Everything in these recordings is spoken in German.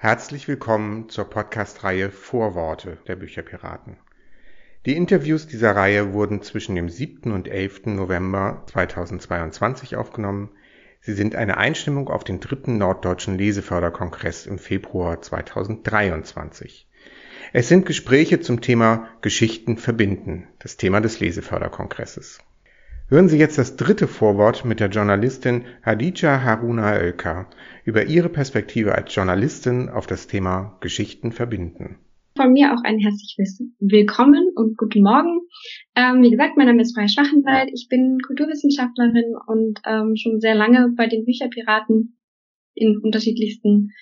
Herzlich willkommen zur Podcast-Reihe Vorworte der Bücherpiraten. Die Interviews dieser Reihe wurden zwischen dem 7. und 11. November 2022 aufgenommen. Sie sind eine Einstimmung auf den dritten Norddeutschen Leseförderkongress im Februar 2023. Es sind Gespräche zum Thema Geschichten verbinden, das Thema des Leseförderkongresses. Hören Sie jetzt das dritte Vorwort mit der Journalistin Hadija Haruna Oelker über ihre Perspektive als Journalistin auf das Thema Geschichten verbinden. Von mir auch ein herzliches Willkommen und guten Morgen. Ähm, wie gesagt, mein Name ist Freya Schwachenwald. Ich bin Kulturwissenschaftlerin und ähm, schon sehr lange bei den Bücherpiraten in unterschiedlichsten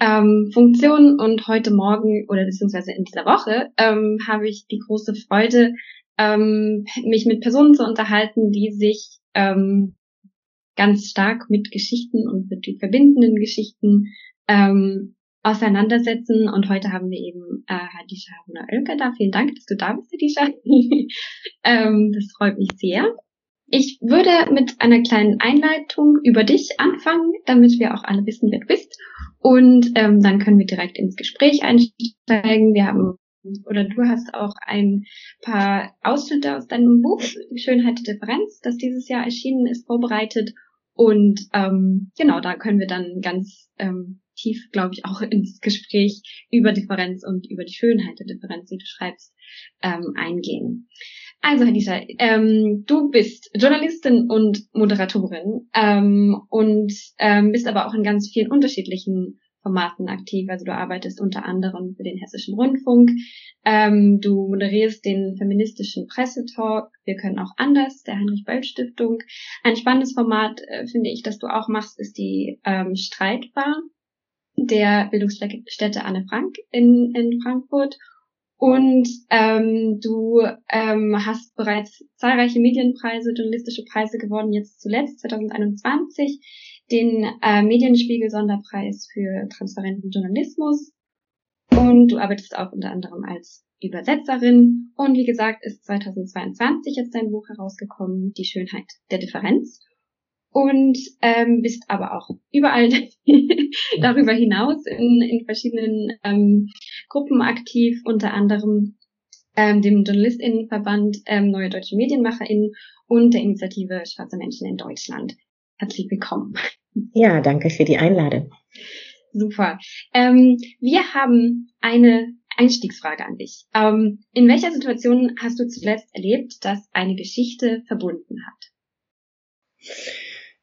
ähm, Funktionen. Und heute Morgen oder beziehungsweise in dieser Woche ähm, habe ich die große Freude, ähm, mich mit Personen zu unterhalten, die sich ähm, ganz stark mit Geschichten und mit den verbindenden Geschichten ähm, auseinandersetzen. Und heute haben wir eben äh, Hadisha Haruna Oelke da. Vielen Dank, dass du da bist, Hadisha. ähm, das freut mich sehr. Ich würde mit einer kleinen Einleitung über dich anfangen, damit wir auch alle wissen, wer du bist. Und ähm, dann können wir direkt ins Gespräch einsteigen. Wir haben oder du hast auch ein paar Ausschnitte aus deinem Buch Schönheit der Differenz, das dieses Jahr erschienen ist, vorbereitet. Und ähm, genau, da können wir dann ganz ähm, tief, glaube ich, auch ins Gespräch über Differenz und über die Schönheit der Differenz, die du schreibst, ähm, eingehen. Also, Hadisha, ähm, du bist Journalistin und Moderatorin ähm, und ähm, bist aber auch in ganz vielen unterschiedlichen Formaten aktiv. Also du arbeitest unter anderem für den Hessischen Rundfunk, ähm, du moderierst den feministischen Pressetalk, wir können auch anders, der Heinrich-Böll-Stiftung. Ein spannendes Format, äh, finde ich, das du auch machst, ist die ähm, Streitbar der Bildungsstätte Anne Frank in, in Frankfurt. Und ähm, du ähm, hast bereits zahlreiche Medienpreise, journalistische Preise gewonnen, jetzt zuletzt 2021 den äh, Medienspiegel-Sonderpreis für transparenten Journalismus. Und du arbeitest auch unter anderem als Übersetzerin. Und wie gesagt, ist 2022 jetzt dein Buch herausgekommen, Die Schönheit der Differenz. Und ähm, bist aber auch überall darüber hinaus in, in verschiedenen ähm, Gruppen aktiv, unter anderem ähm, dem JournalistInnenverband ähm, Neue Deutsche MedienmacherInnen und der Initiative Schwarze Menschen in Deutschland. Herzlich willkommen. Ja, danke für die Einladung. Super. Ähm, wir haben eine Einstiegsfrage an dich. Ähm, in welcher Situation hast du zuletzt erlebt, dass eine Geschichte verbunden hat?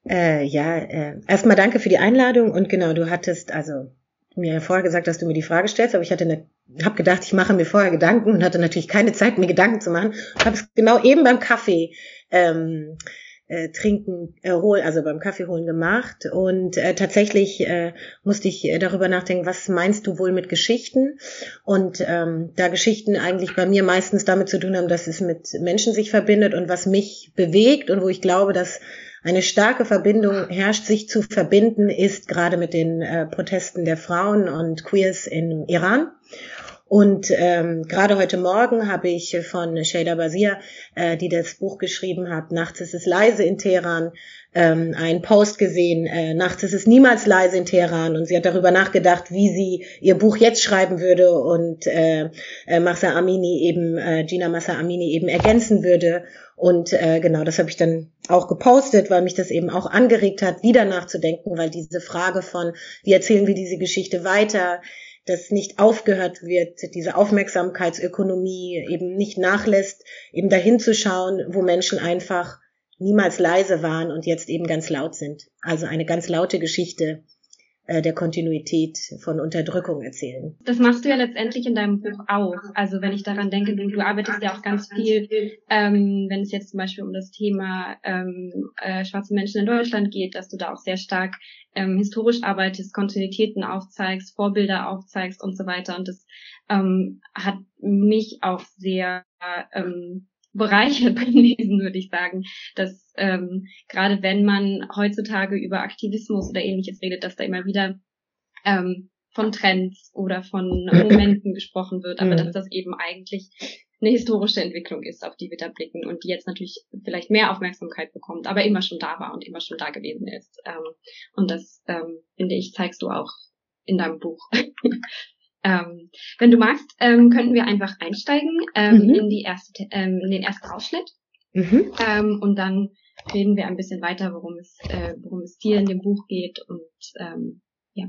Äh, ja, äh, erstmal danke für die Einladung und genau, du hattest also mir vorher gesagt, dass du mir die Frage stellst, aber ich hatte eine, habe gedacht, ich mache mir vorher Gedanken und hatte natürlich keine Zeit, mir Gedanken zu machen. Habe es genau eben beim Kaffee ähm, äh, trinken, äh, hol, also beim Kaffee holen gemacht. Und äh, tatsächlich äh, musste ich äh, darüber nachdenken, was meinst du wohl mit Geschichten? Und ähm, da Geschichten eigentlich bei mir meistens damit zu tun haben, dass es mit Menschen sich verbindet und was mich bewegt und wo ich glaube, dass eine starke Verbindung herrscht, sich zu verbinden, ist gerade mit den äh, Protesten der Frauen und Queers im Iran. Und ähm, gerade heute Morgen habe ich von Shada Basir, äh, die das Buch geschrieben hat, Nachts ist es leise in Teheran, ähm, einen Post gesehen, äh, Nachts ist es niemals leise in Teheran. Und sie hat darüber nachgedacht, wie sie ihr Buch jetzt schreiben würde und äh, äh, Masa Amini eben, äh, Gina Masa Amini eben ergänzen würde. Und äh, genau, das habe ich dann auch gepostet, weil mich das eben auch angeregt hat, wieder nachzudenken, weil diese Frage von, wie erzählen wir diese Geschichte weiter, dass nicht aufgehört wird, diese Aufmerksamkeitsökonomie eben nicht nachlässt, eben dahin zu schauen, wo Menschen einfach niemals leise waren und jetzt eben ganz laut sind. Also eine ganz laute Geschichte der Kontinuität von Unterdrückung erzählen. Das machst du ja letztendlich in deinem Buch auch. Also wenn ich daran denke, du, du arbeitest ja auch ganz viel, ähm, wenn es jetzt zum Beispiel um das Thema ähm, äh, schwarze Menschen in Deutschland geht, dass du da auch sehr stark ähm, historisch arbeitest, Kontinuitäten aufzeigst, Vorbilder aufzeigst und so weiter. Und das ähm, hat mich auch sehr ähm, bereichert beim Lesen, würde ich sagen, dass ähm, gerade wenn man heutzutage über Aktivismus oder ähnliches redet, dass da immer wieder ähm, von Trends oder von Momenten gesprochen wird, aber mhm. dass das eben eigentlich eine historische Entwicklung ist, auf die wir da blicken und die jetzt natürlich vielleicht mehr Aufmerksamkeit bekommt, aber immer schon da war und immer schon da gewesen ist. Ähm, und das, ähm, finde ich, zeigst du auch in deinem Buch. ähm, wenn du magst, ähm, könnten wir einfach einsteigen ähm, mhm. in die erste, ähm, in den ersten Ausschnitt. Mhm. Ähm, und dann reden wir ein bisschen weiter, worum es, äh, worum es dir in dem Buch geht und ähm, ja.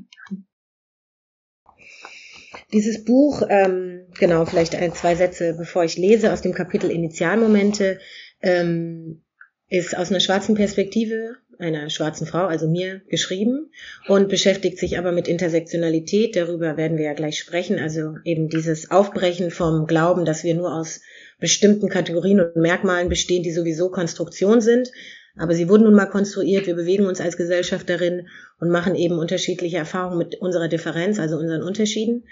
Dieses Buch, ähm, genau, vielleicht ein, zwei Sätze, bevor ich lese, aus dem Kapitel Initialmomente, ähm, ist aus einer schwarzen Perspektive einer schwarzen Frau, also mir, geschrieben und beschäftigt sich aber mit Intersektionalität. Darüber werden wir ja gleich sprechen. Also eben dieses Aufbrechen vom Glauben, dass wir nur aus bestimmten Kategorien und Merkmalen bestehen, die sowieso Konstruktion sind. Aber sie wurden nun mal konstruiert. Wir bewegen uns als Gesellschaft darin und machen eben unterschiedliche Erfahrungen mit unserer Differenz, also unseren Unterschieden.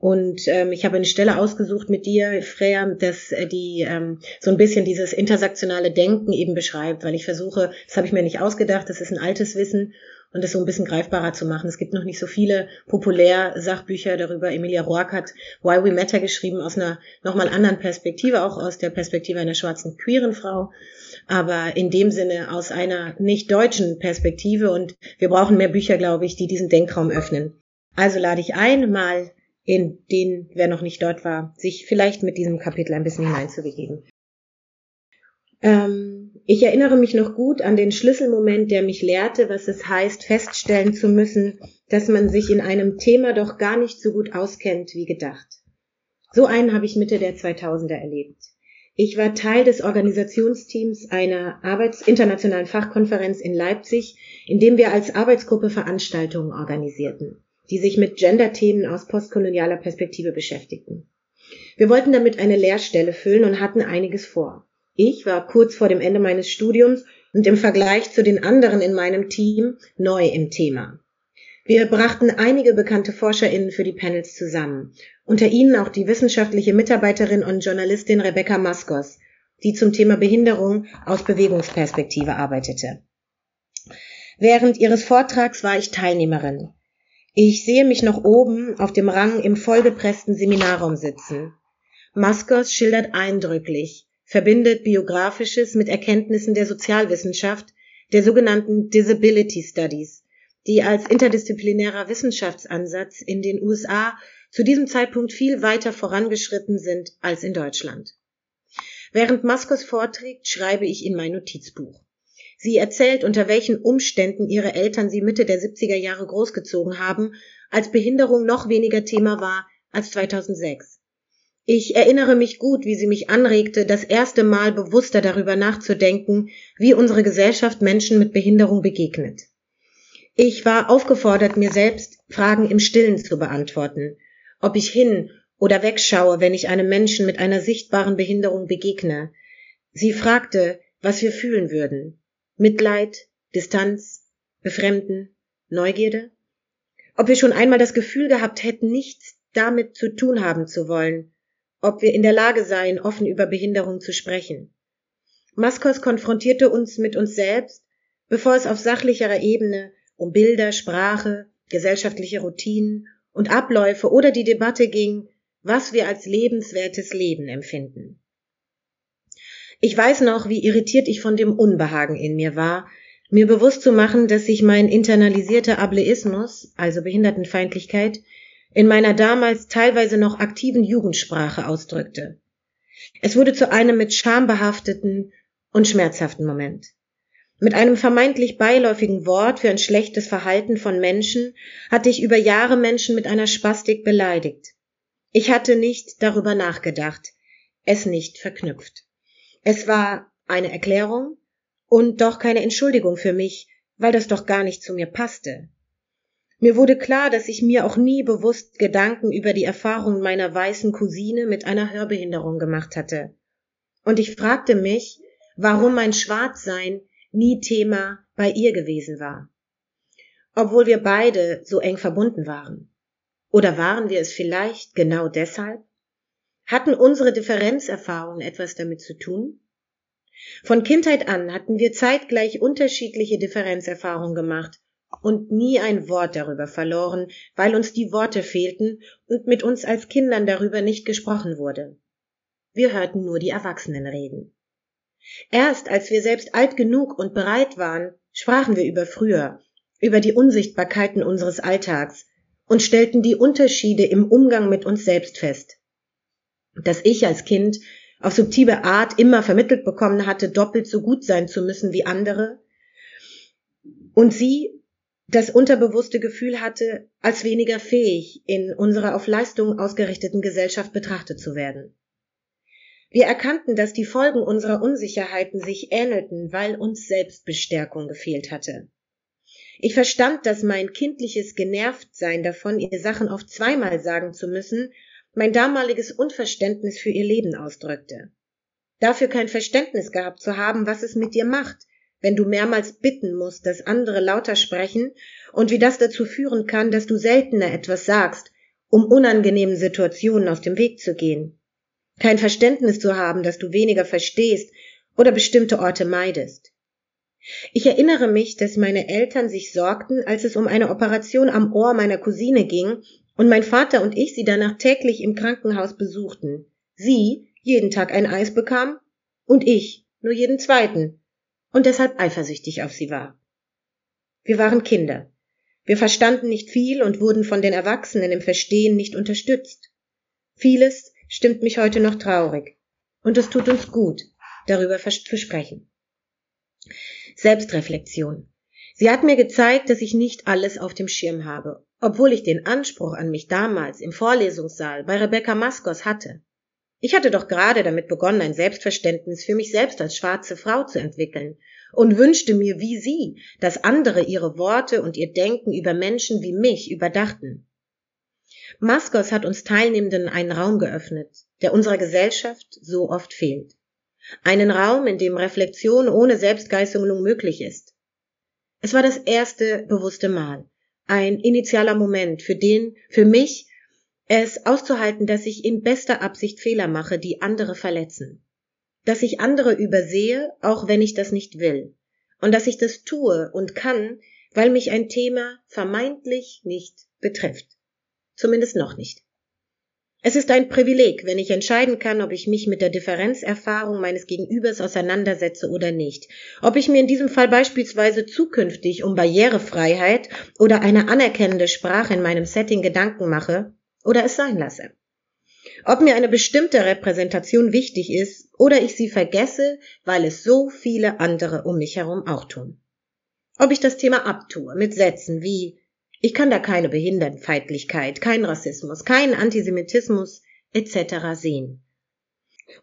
Und ähm, ich habe eine Stelle ausgesucht mit dir, Freya, dass äh, die ähm, so ein bisschen dieses intersektionale Denken eben beschreibt, weil ich versuche, das habe ich mir nicht ausgedacht, das ist ein altes Wissen und das so ein bisschen greifbarer zu machen. Es gibt noch nicht so viele Populär-Sachbücher darüber. Emilia Roark hat Why We Matter geschrieben aus einer nochmal anderen Perspektive, auch aus der Perspektive einer schwarzen queeren Frau, aber in dem Sinne aus einer nicht deutschen Perspektive und wir brauchen mehr Bücher, glaube ich, die diesen Denkraum öffnen. Also lade ich ein, mal in den, wer noch nicht dort war, sich vielleicht mit diesem Kapitel ein bisschen hineinzubegeben. Ähm, ich erinnere mich noch gut an den Schlüsselmoment, der mich lehrte, was es heißt, feststellen zu müssen, dass man sich in einem Thema doch gar nicht so gut auskennt wie gedacht. So einen habe ich Mitte der 2000er erlebt. Ich war Teil des Organisationsteams einer Arbeits internationalen Fachkonferenz in Leipzig, in dem wir als Arbeitsgruppe Veranstaltungen organisierten die sich mit Gender-Themen aus postkolonialer Perspektive beschäftigten. Wir wollten damit eine Lehrstelle füllen und hatten einiges vor. Ich war kurz vor dem Ende meines Studiums und im Vergleich zu den anderen in meinem Team neu im Thema. Wir brachten einige bekannte ForscherInnen für die Panels zusammen, unter ihnen auch die wissenschaftliche Mitarbeiterin und Journalistin Rebecca Maskos, die zum Thema Behinderung aus Bewegungsperspektive arbeitete. Während ihres Vortrags war ich Teilnehmerin. Ich sehe mich noch oben auf dem Rang im vollgepressten Seminarraum sitzen. Maskos schildert eindrücklich, verbindet Biografisches mit Erkenntnissen der Sozialwissenschaft, der sogenannten Disability Studies, die als interdisziplinärer Wissenschaftsansatz in den USA zu diesem Zeitpunkt viel weiter vorangeschritten sind als in Deutschland. Während Maskos vorträgt, schreibe ich in mein Notizbuch. Sie erzählt, unter welchen Umständen ihre Eltern sie Mitte der 70er Jahre großgezogen haben, als Behinderung noch weniger Thema war als 2006. Ich erinnere mich gut, wie sie mich anregte, das erste Mal bewusster darüber nachzudenken, wie unsere Gesellschaft Menschen mit Behinderung begegnet. Ich war aufgefordert, mir selbst Fragen im Stillen zu beantworten, ob ich hin oder wegschaue, wenn ich einem Menschen mit einer sichtbaren Behinderung begegne. Sie fragte, was wir fühlen würden. Mitleid, Distanz, Befremden, Neugierde? Ob wir schon einmal das Gefühl gehabt hätten, nichts damit zu tun haben zu wollen, ob wir in der Lage seien, offen über Behinderung zu sprechen. Maskos konfrontierte uns mit uns selbst, bevor es auf sachlicherer Ebene um Bilder, Sprache, gesellschaftliche Routinen und Abläufe oder die Debatte ging, was wir als lebenswertes Leben empfinden. Ich weiß noch, wie irritiert ich von dem Unbehagen in mir war, mir bewusst zu machen, dass sich mein internalisierter Ableismus, also Behindertenfeindlichkeit, in meiner damals teilweise noch aktiven Jugendsprache ausdrückte. Es wurde zu einem mit Scham behafteten und schmerzhaften Moment. Mit einem vermeintlich beiläufigen Wort für ein schlechtes Verhalten von Menschen hatte ich über Jahre Menschen mit einer Spastik beleidigt. Ich hatte nicht darüber nachgedacht, es nicht verknüpft. Es war eine Erklärung und doch keine Entschuldigung für mich, weil das doch gar nicht zu mir passte. Mir wurde klar, dass ich mir auch nie bewusst Gedanken über die Erfahrungen meiner weißen Cousine mit einer Hörbehinderung gemacht hatte. Und ich fragte mich, warum mein Schwarzsein nie Thema bei ihr gewesen war. Obwohl wir beide so eng verbunden waren. Oder waren wir es vielleicht genau deshalb? Hatten unsere Differenzerfahrungen etwas damit zu tun? Von Kindheit an hatten wir zeitgleich unterschiedliche Differenzerfahrungen gemacht und nie ein Wort darüber verloren, weil uns die Worte fehlten und mit uns als Kindern darüber nicht gesprochen wurde. Wir hörten nur die Erwachsenen reden. Erst als wir selbst alt genug und bereit waren, sprachen wir über früher, über die Unsichtbarkeiten unseres Alltags und stellten die Unterschiede im Umgang mit uns selbst fest. Dass ich als Kind auf subtile Art immer vermittelt bekommen hatte, doppelt so gut sein zu müssen wie andere, und sie das unterbewusste Gefühl hatte, als weniger fähig in unserer auf Leistung ausgerichteten Gesellschaft betrachtet zu werden. Wir erkannten, dass die Folgen unserer Unsicherheiten sich ähnelten, weil uns Selbstbestärkung gefehlt hatte. Ich verstand, dass mein kindliches Genervtsein davon, ihr Sachen oft zweimal sagen zu müssen, mein damaliges Unverständnis für ihr Leben ausdrückte. Dafür kein Verständnis gehabt zu haben, was es mit dir macht, wenn du mehrmals bitten musst, dass andere lauter sprechen und wie das dazu führen kann, dass du seltener etwas sagst, um unangenehmen Situationen aus dem Weg zu gehen. Kein Verständnis zu haben, dass du weniger verstehst oder bestimmte Orte meidest. Ich erinnere mich, dass meine Eltern sich sorgten, als es um eine Operation am Ohr meiner Cousine ging und mein Vater und ich sie danach täglich im Krankenhaus besuchten. Sie jeden Tag ein Eis bekam und ich nur jeden zweiten und deshalb eifersüchtig auf sie war. Wir waren Kinder. Wir verstanden nicht viel und wurden von den Erwachsenen im Verstehen nicht unterstützt. Vieles stimmt mich heute noch traurig. Und es tut uns gut, darüber zu sprechen. Selbstreflexion. Sie hat mir gezeigt, dass ich nicht alles auf dem Schirm habe, obwohl ich den Anspruch an mich damals im Vorlesungssaal bei Rebecca Maskos hatte. Ich hatte doch gerade damit begonnen, ein Selbstverständnis für mich selbst als schwarze Frau zu entwickeln und wünschte mir wie sie, dass andere ihre Worte und ihr Denken über Menschen wie mich überdachten. Maskos hat uns Teilnehmenden einen Raum geöffnet, der unserer Gesellschaft so oft fehlt. Einen Raum, in dem Reflexion ohne Selbstgeißelung möglich ist. Es war das erste bewusste Mal, ein initialer Moment, für den, für mich, es auszuhalten, dass ich in bester Absicht Fehler mache, die andere verletzen. Dass ich andere übersehe, auch wenn ich das nicht will. Und dass ich das tue und kann, weil mich ein Thema vermeintlich nicht betrifft. Zumindest noch nicht. Es ist ein Privileg, wenn ich entscheiden kann, ob ich mich mit der Differenzerfahrung meines Gegenübers auseinandersetze oder nicht. Ob ich mir in diesem Fall beispielsweise zukünftig um Barrierefreiheit oder eine anerkennende Sprache in meinem Setting Gedanken mache oder es sein lasse. Ob mir eine bestimmte Repräsentation wichtig ist oder ich sie vergesse, weil es so viele andere um mich herum auch tun. Ob ich das Thema abtue mit Sätzen wie ich kann da keine Behindertenfeindlichkeit, kein Rassismus, keinen Antisemitismus etc. sehen.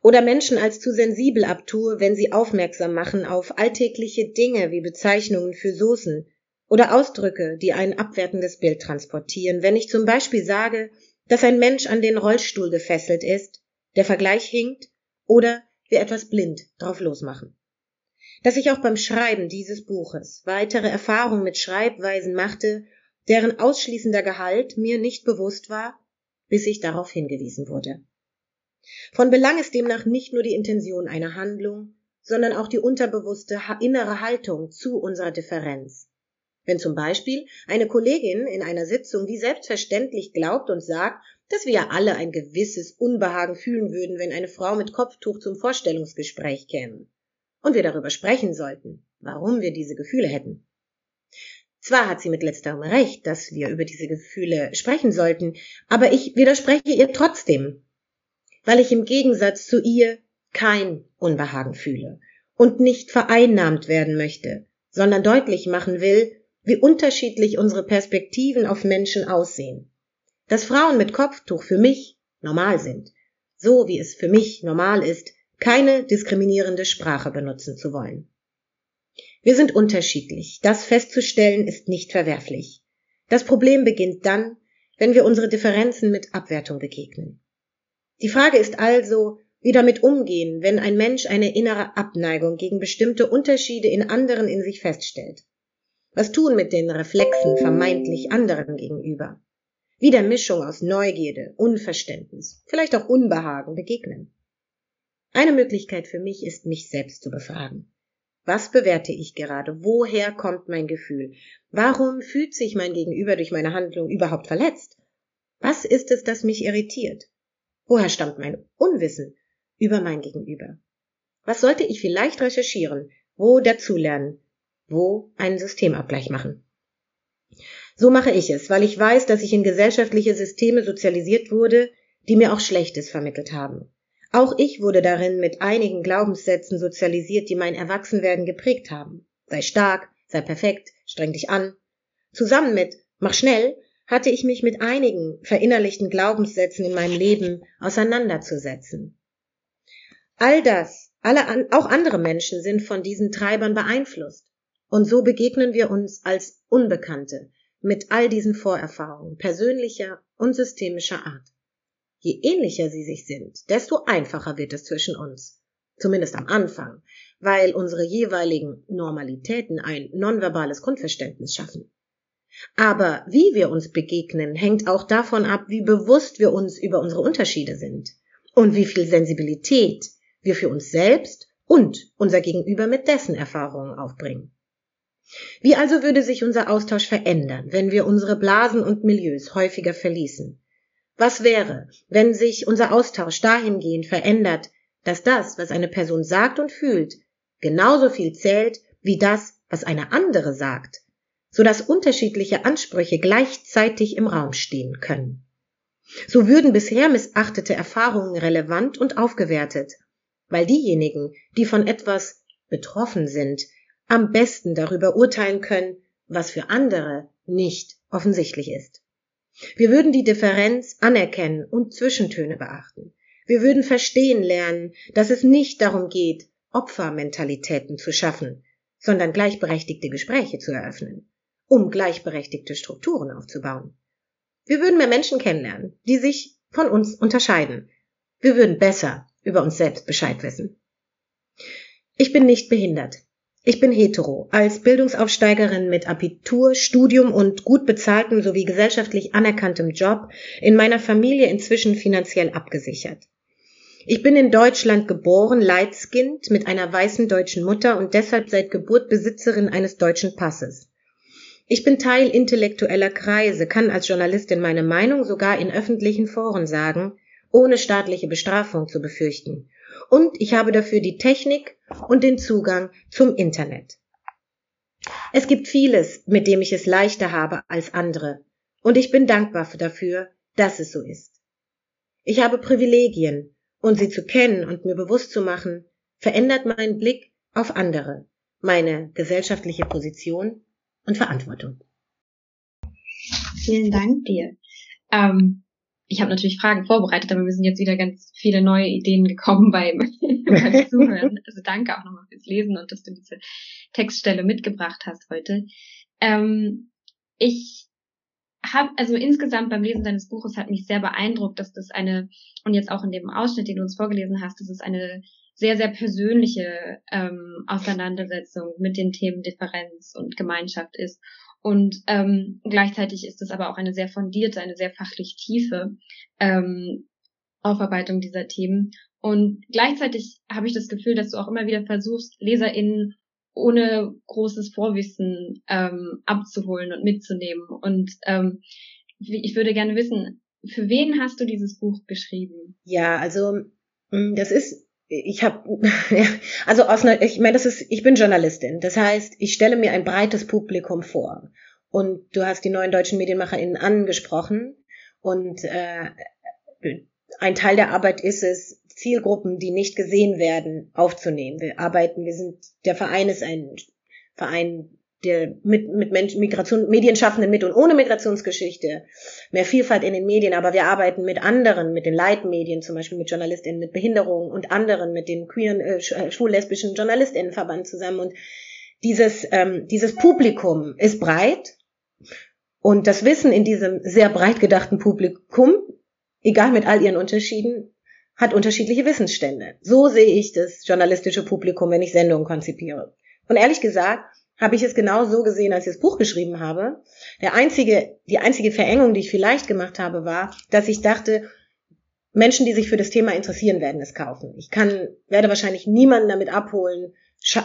Oder Menschen als zu sensibel abtue, wenn sie aufmerksam machen auf alltägliche Dinge wie Bezeichnungen für Soßen oder Ausdrücke, die ein abwertendes Bild transportieren, wenn ich zum Beispiel sage, dass ein Mensch an den Rollstuhl gefesselt ist, der Vergleich hinkt oder wir etwas blind drauf losmachen. Dass ich auch beim Schreiben dieses Buches weitere Erfahrungen mit Schreibweisen machte, deren ausschließender Gehalt mir nicht bewusst war, bis ich darauf hingewiesen wurde. Von Belang ist demnach nicht nur die Intention einer Handlung, sondern auch die unterbewusste innere Haltung zu unserer Differenz. Wenn zum Beispiel eine Kollegin in einer Sitzung wie selbstverständlich glaubt und sagt, dass wir ja alle ein gewisses Unbehagen fühlen würden, wenn eine Frau mit Kopftuch zum Vorstellungsgespräch käme. Und wir darüber sprechen sollten, warum wir diese Gefühle hätten. Zwar hat sie mit letzterem recht, dass wir über diese Gefühle sprechen sollten, aber ich widerspreche ihr trotzdem, weil ich im Gegensatz zu ihr kein Unbehagen fühle und nicht vereinnahmt werden möchte, sondern deutlich machen will, wie unterschiedlich unsere Perspektiven auf Menschen aussehen. Dass Frauen mit Kopftuch für mich normal sind, so wie es für mich normal ist, keine diskriminierende Sprache benutzen zu wollen. Wir sind unterschiedlich. Das festzustellen ist nicht verwerflich. Das Problem beginnt dann, wenn wir unsere Differenzen mit Abwertung begegnen. Die Frage ist also, wie damit umgehen, wenn ein Mensch eine innere Abneigung gegen bestimmte Unterschiede in anderen in sich feststellt. Was tun mit den Reflexen vermeintlich anderen gegenüber? Wie der Mischung aus Neugierde, Unverständnis, vielleicht auch Unbehagen begegnen. Eine Möglichkeit für mich ist, mich selbst zu befragen. Was bewerte ich gerade? Woher kommt mein Gefühl? Warum fühlt sich mein Gegenüber durch meine Handlung überhaupt verletzt? Was ist es, das mich irritiert? Woher stammt mein Unwissen über mein Gegenüber? Was sollte ich vielleicht recherchieren? Wo dazulernen? wo einen Systemabgleich machen. So mache ich es, weil ich weiß, dass ich in gesellschaftliche Systeme sozialisiert wurde, die mir auch Schlechtes vermittelt haben. Auch ich wurde darin mit einigen Glaubenssätzen sozialisiert, die mein Erwachsenwerden geprägt haben. Sei stark, sei perfekt, streng dich an. Zusammen mit mach schnell hatte ich mich mit einigen verinnerlichten Glaubenssätzen in meinem Leben auseinanderzusetzen. All das, alle, auch andere Menschen sind von diesen Treibern beeinflusst. Und so begegnen wir uns als Unbekannte mit all diesen Vorerfahrungen persönlicher und systemischer Art. Je ähnlicher sie sich sind, desto einfacher wird es zwischen uns. Zumindest am Anfang, weil unsere jeweiligen Normalitäten ein nonverbales Grundverständnis schaffen. Aber wie wir uns begegnen, hängt auch davon ab, wie bewusst wir uns über unsere Unterschiede sind und wie viel Sensibilität wir für uns selbst und unser Gegenüber mit dessen Erfahrungen aufbringen. Wie also würde sich unser Austausch verändern, wenn wir unsere Blasen und Milieus häufiger verließen was wäre, wenn sich unser Austausch dahingehend verändert, dass das, was eine Person sagt und fühlt, genauso viel zählt wie das, was eine andere sagt, so dass unterschiedliche Ansprüche gleichzeitig im Raum stehen können. So würden bisher missachtete Erfahrungen relevant und aufgewertet, weil diejenigen, die von etwas betroffen sind, am besten darüber urteilen können, was für andere nicht offensichtlich ist. Wir würden die Differenz anerkennen und Zwischentöne beachten. Wir würden verstehen lernen, dass es nicht darum geht, Opfermentalitäten zu schaffen, sondern gleichberechtigte Gespräche zu eröffnen, um gleichberechtigte Strukturen aufzubauen. Wir würden mehr Menschen kennenlernen, die sich von uns unterscheiden. Wir würden besser über uns selbst Bescheid wissen. Ich bin nicht behindert. Ich bin hetero, als Bildungsaufsteigerin mit Abitur, Studium und gut bezahltem sowie gesellschaftlich anerkanntem Job in meiner Familie inzwischen finanziell abgesichert. Ich bin in Deutschland geboren, Leitskind mit einer weißen deutschen Mutter und deshalb seit Geburt Besitzerin eines deutschen Passes. Ich bin Teil intellektueller Kreise, kann als Journalistin meine Meinung sogar in öffentlichen Foren sagen, ohne staatliche Bestrafung zu befürchten und ich habe dafür die Technik und den Zugang zum Internet. Es gibt vieles, mit dem ich es leichter habe als andere, und ich bin dankbar dafür, dass es so ist. Ich habe Privilegien, und sie zu kennen und mir bewusst zu machen, verändert meinen Blick auf andere, meine gesellschaftliche Position und Verantwortung. Vielen Dank dir. Ähm, ich habe natürlich Fragen vorbereitet, aber mir sind jetzt wieder ganz viele neue Ideen gekommen beim, beim Zuhören. Also danke auch nochmal fürs Lesen und dass du diese Textstelle mitgebracht hast heute. Ähm, ich habe, also insgesamt beim Lesen deines Buches hat mich sehr beeindruckt, dass das eine, und jetzt auch in dem Ausschnitt, den du uns vorgelesen hast, dass es eine sehr, sehr persönliche ähm, Auseinandersetzung mit den Themen Differenz und Gemeinschaft ist. Und ähm, gleichzeitig ist es aber auch eine sehr fundierte, eine sehr fachlich tiefe ähm, Aufarbeitung dieser Themen. Und gleichzeitig habe ich das Gefühl, dass du auch immer wieder versuchst, LeserInnen ohne großes Vorwissen ähm, abzuholen und mitzunehmen. Und ähm, ich würde gerne wissen, für wen hast du dieses Buch geschrieben? Ja, also hm, das ist ich habe also aus einer, ich meine, das ist, ich bin Journalistin. Das heißt, ich stelle mir ein breites Publikum vor. Und du hast die neuen deutschen MedienmacherInnen angesprochen. Und äh, ein Teil der Arbeit ist es, Zielgruppen, die nicht gesehen werden, aufzunehmen. Wir arbeiten, wir sind, der Verein ist ein Verein, der mit, mit Menschen, Migration, Medienschaffenden mit und ohne Migrationsgeschichte, mehr Vielfalt in den Medien, aber wir arbeiten mit anderen, mit den Leitmedien, zum Beispiel mit JournalistInnen mit Behinderungen und anderen, mit dem queeren, äh, äh, schwul-lesbischen JournalistInnenverband zusammen und dieses, ähm, dieses Publikum ist breit und das Wissen in diesem sehr breit gedachten Publikum, egal mit all ihren Unterschieden, hat unterschiedliche Wissensstände. So sehe ich das journalistische Publikum, wenn ich Sendungen konzipiere. Und ehrlich gesagt, habe ich es genau so gesehen, als ich das Buch geschrieben habe. Der einzige, die einzige Verengung, die ich vielleicht gemacht habe, war, dass ich dachte, Menschen, die sich für das Thema interessieren, werden es kaufen. Ich kann, werde wahrscheinlich niemanden damit abholen,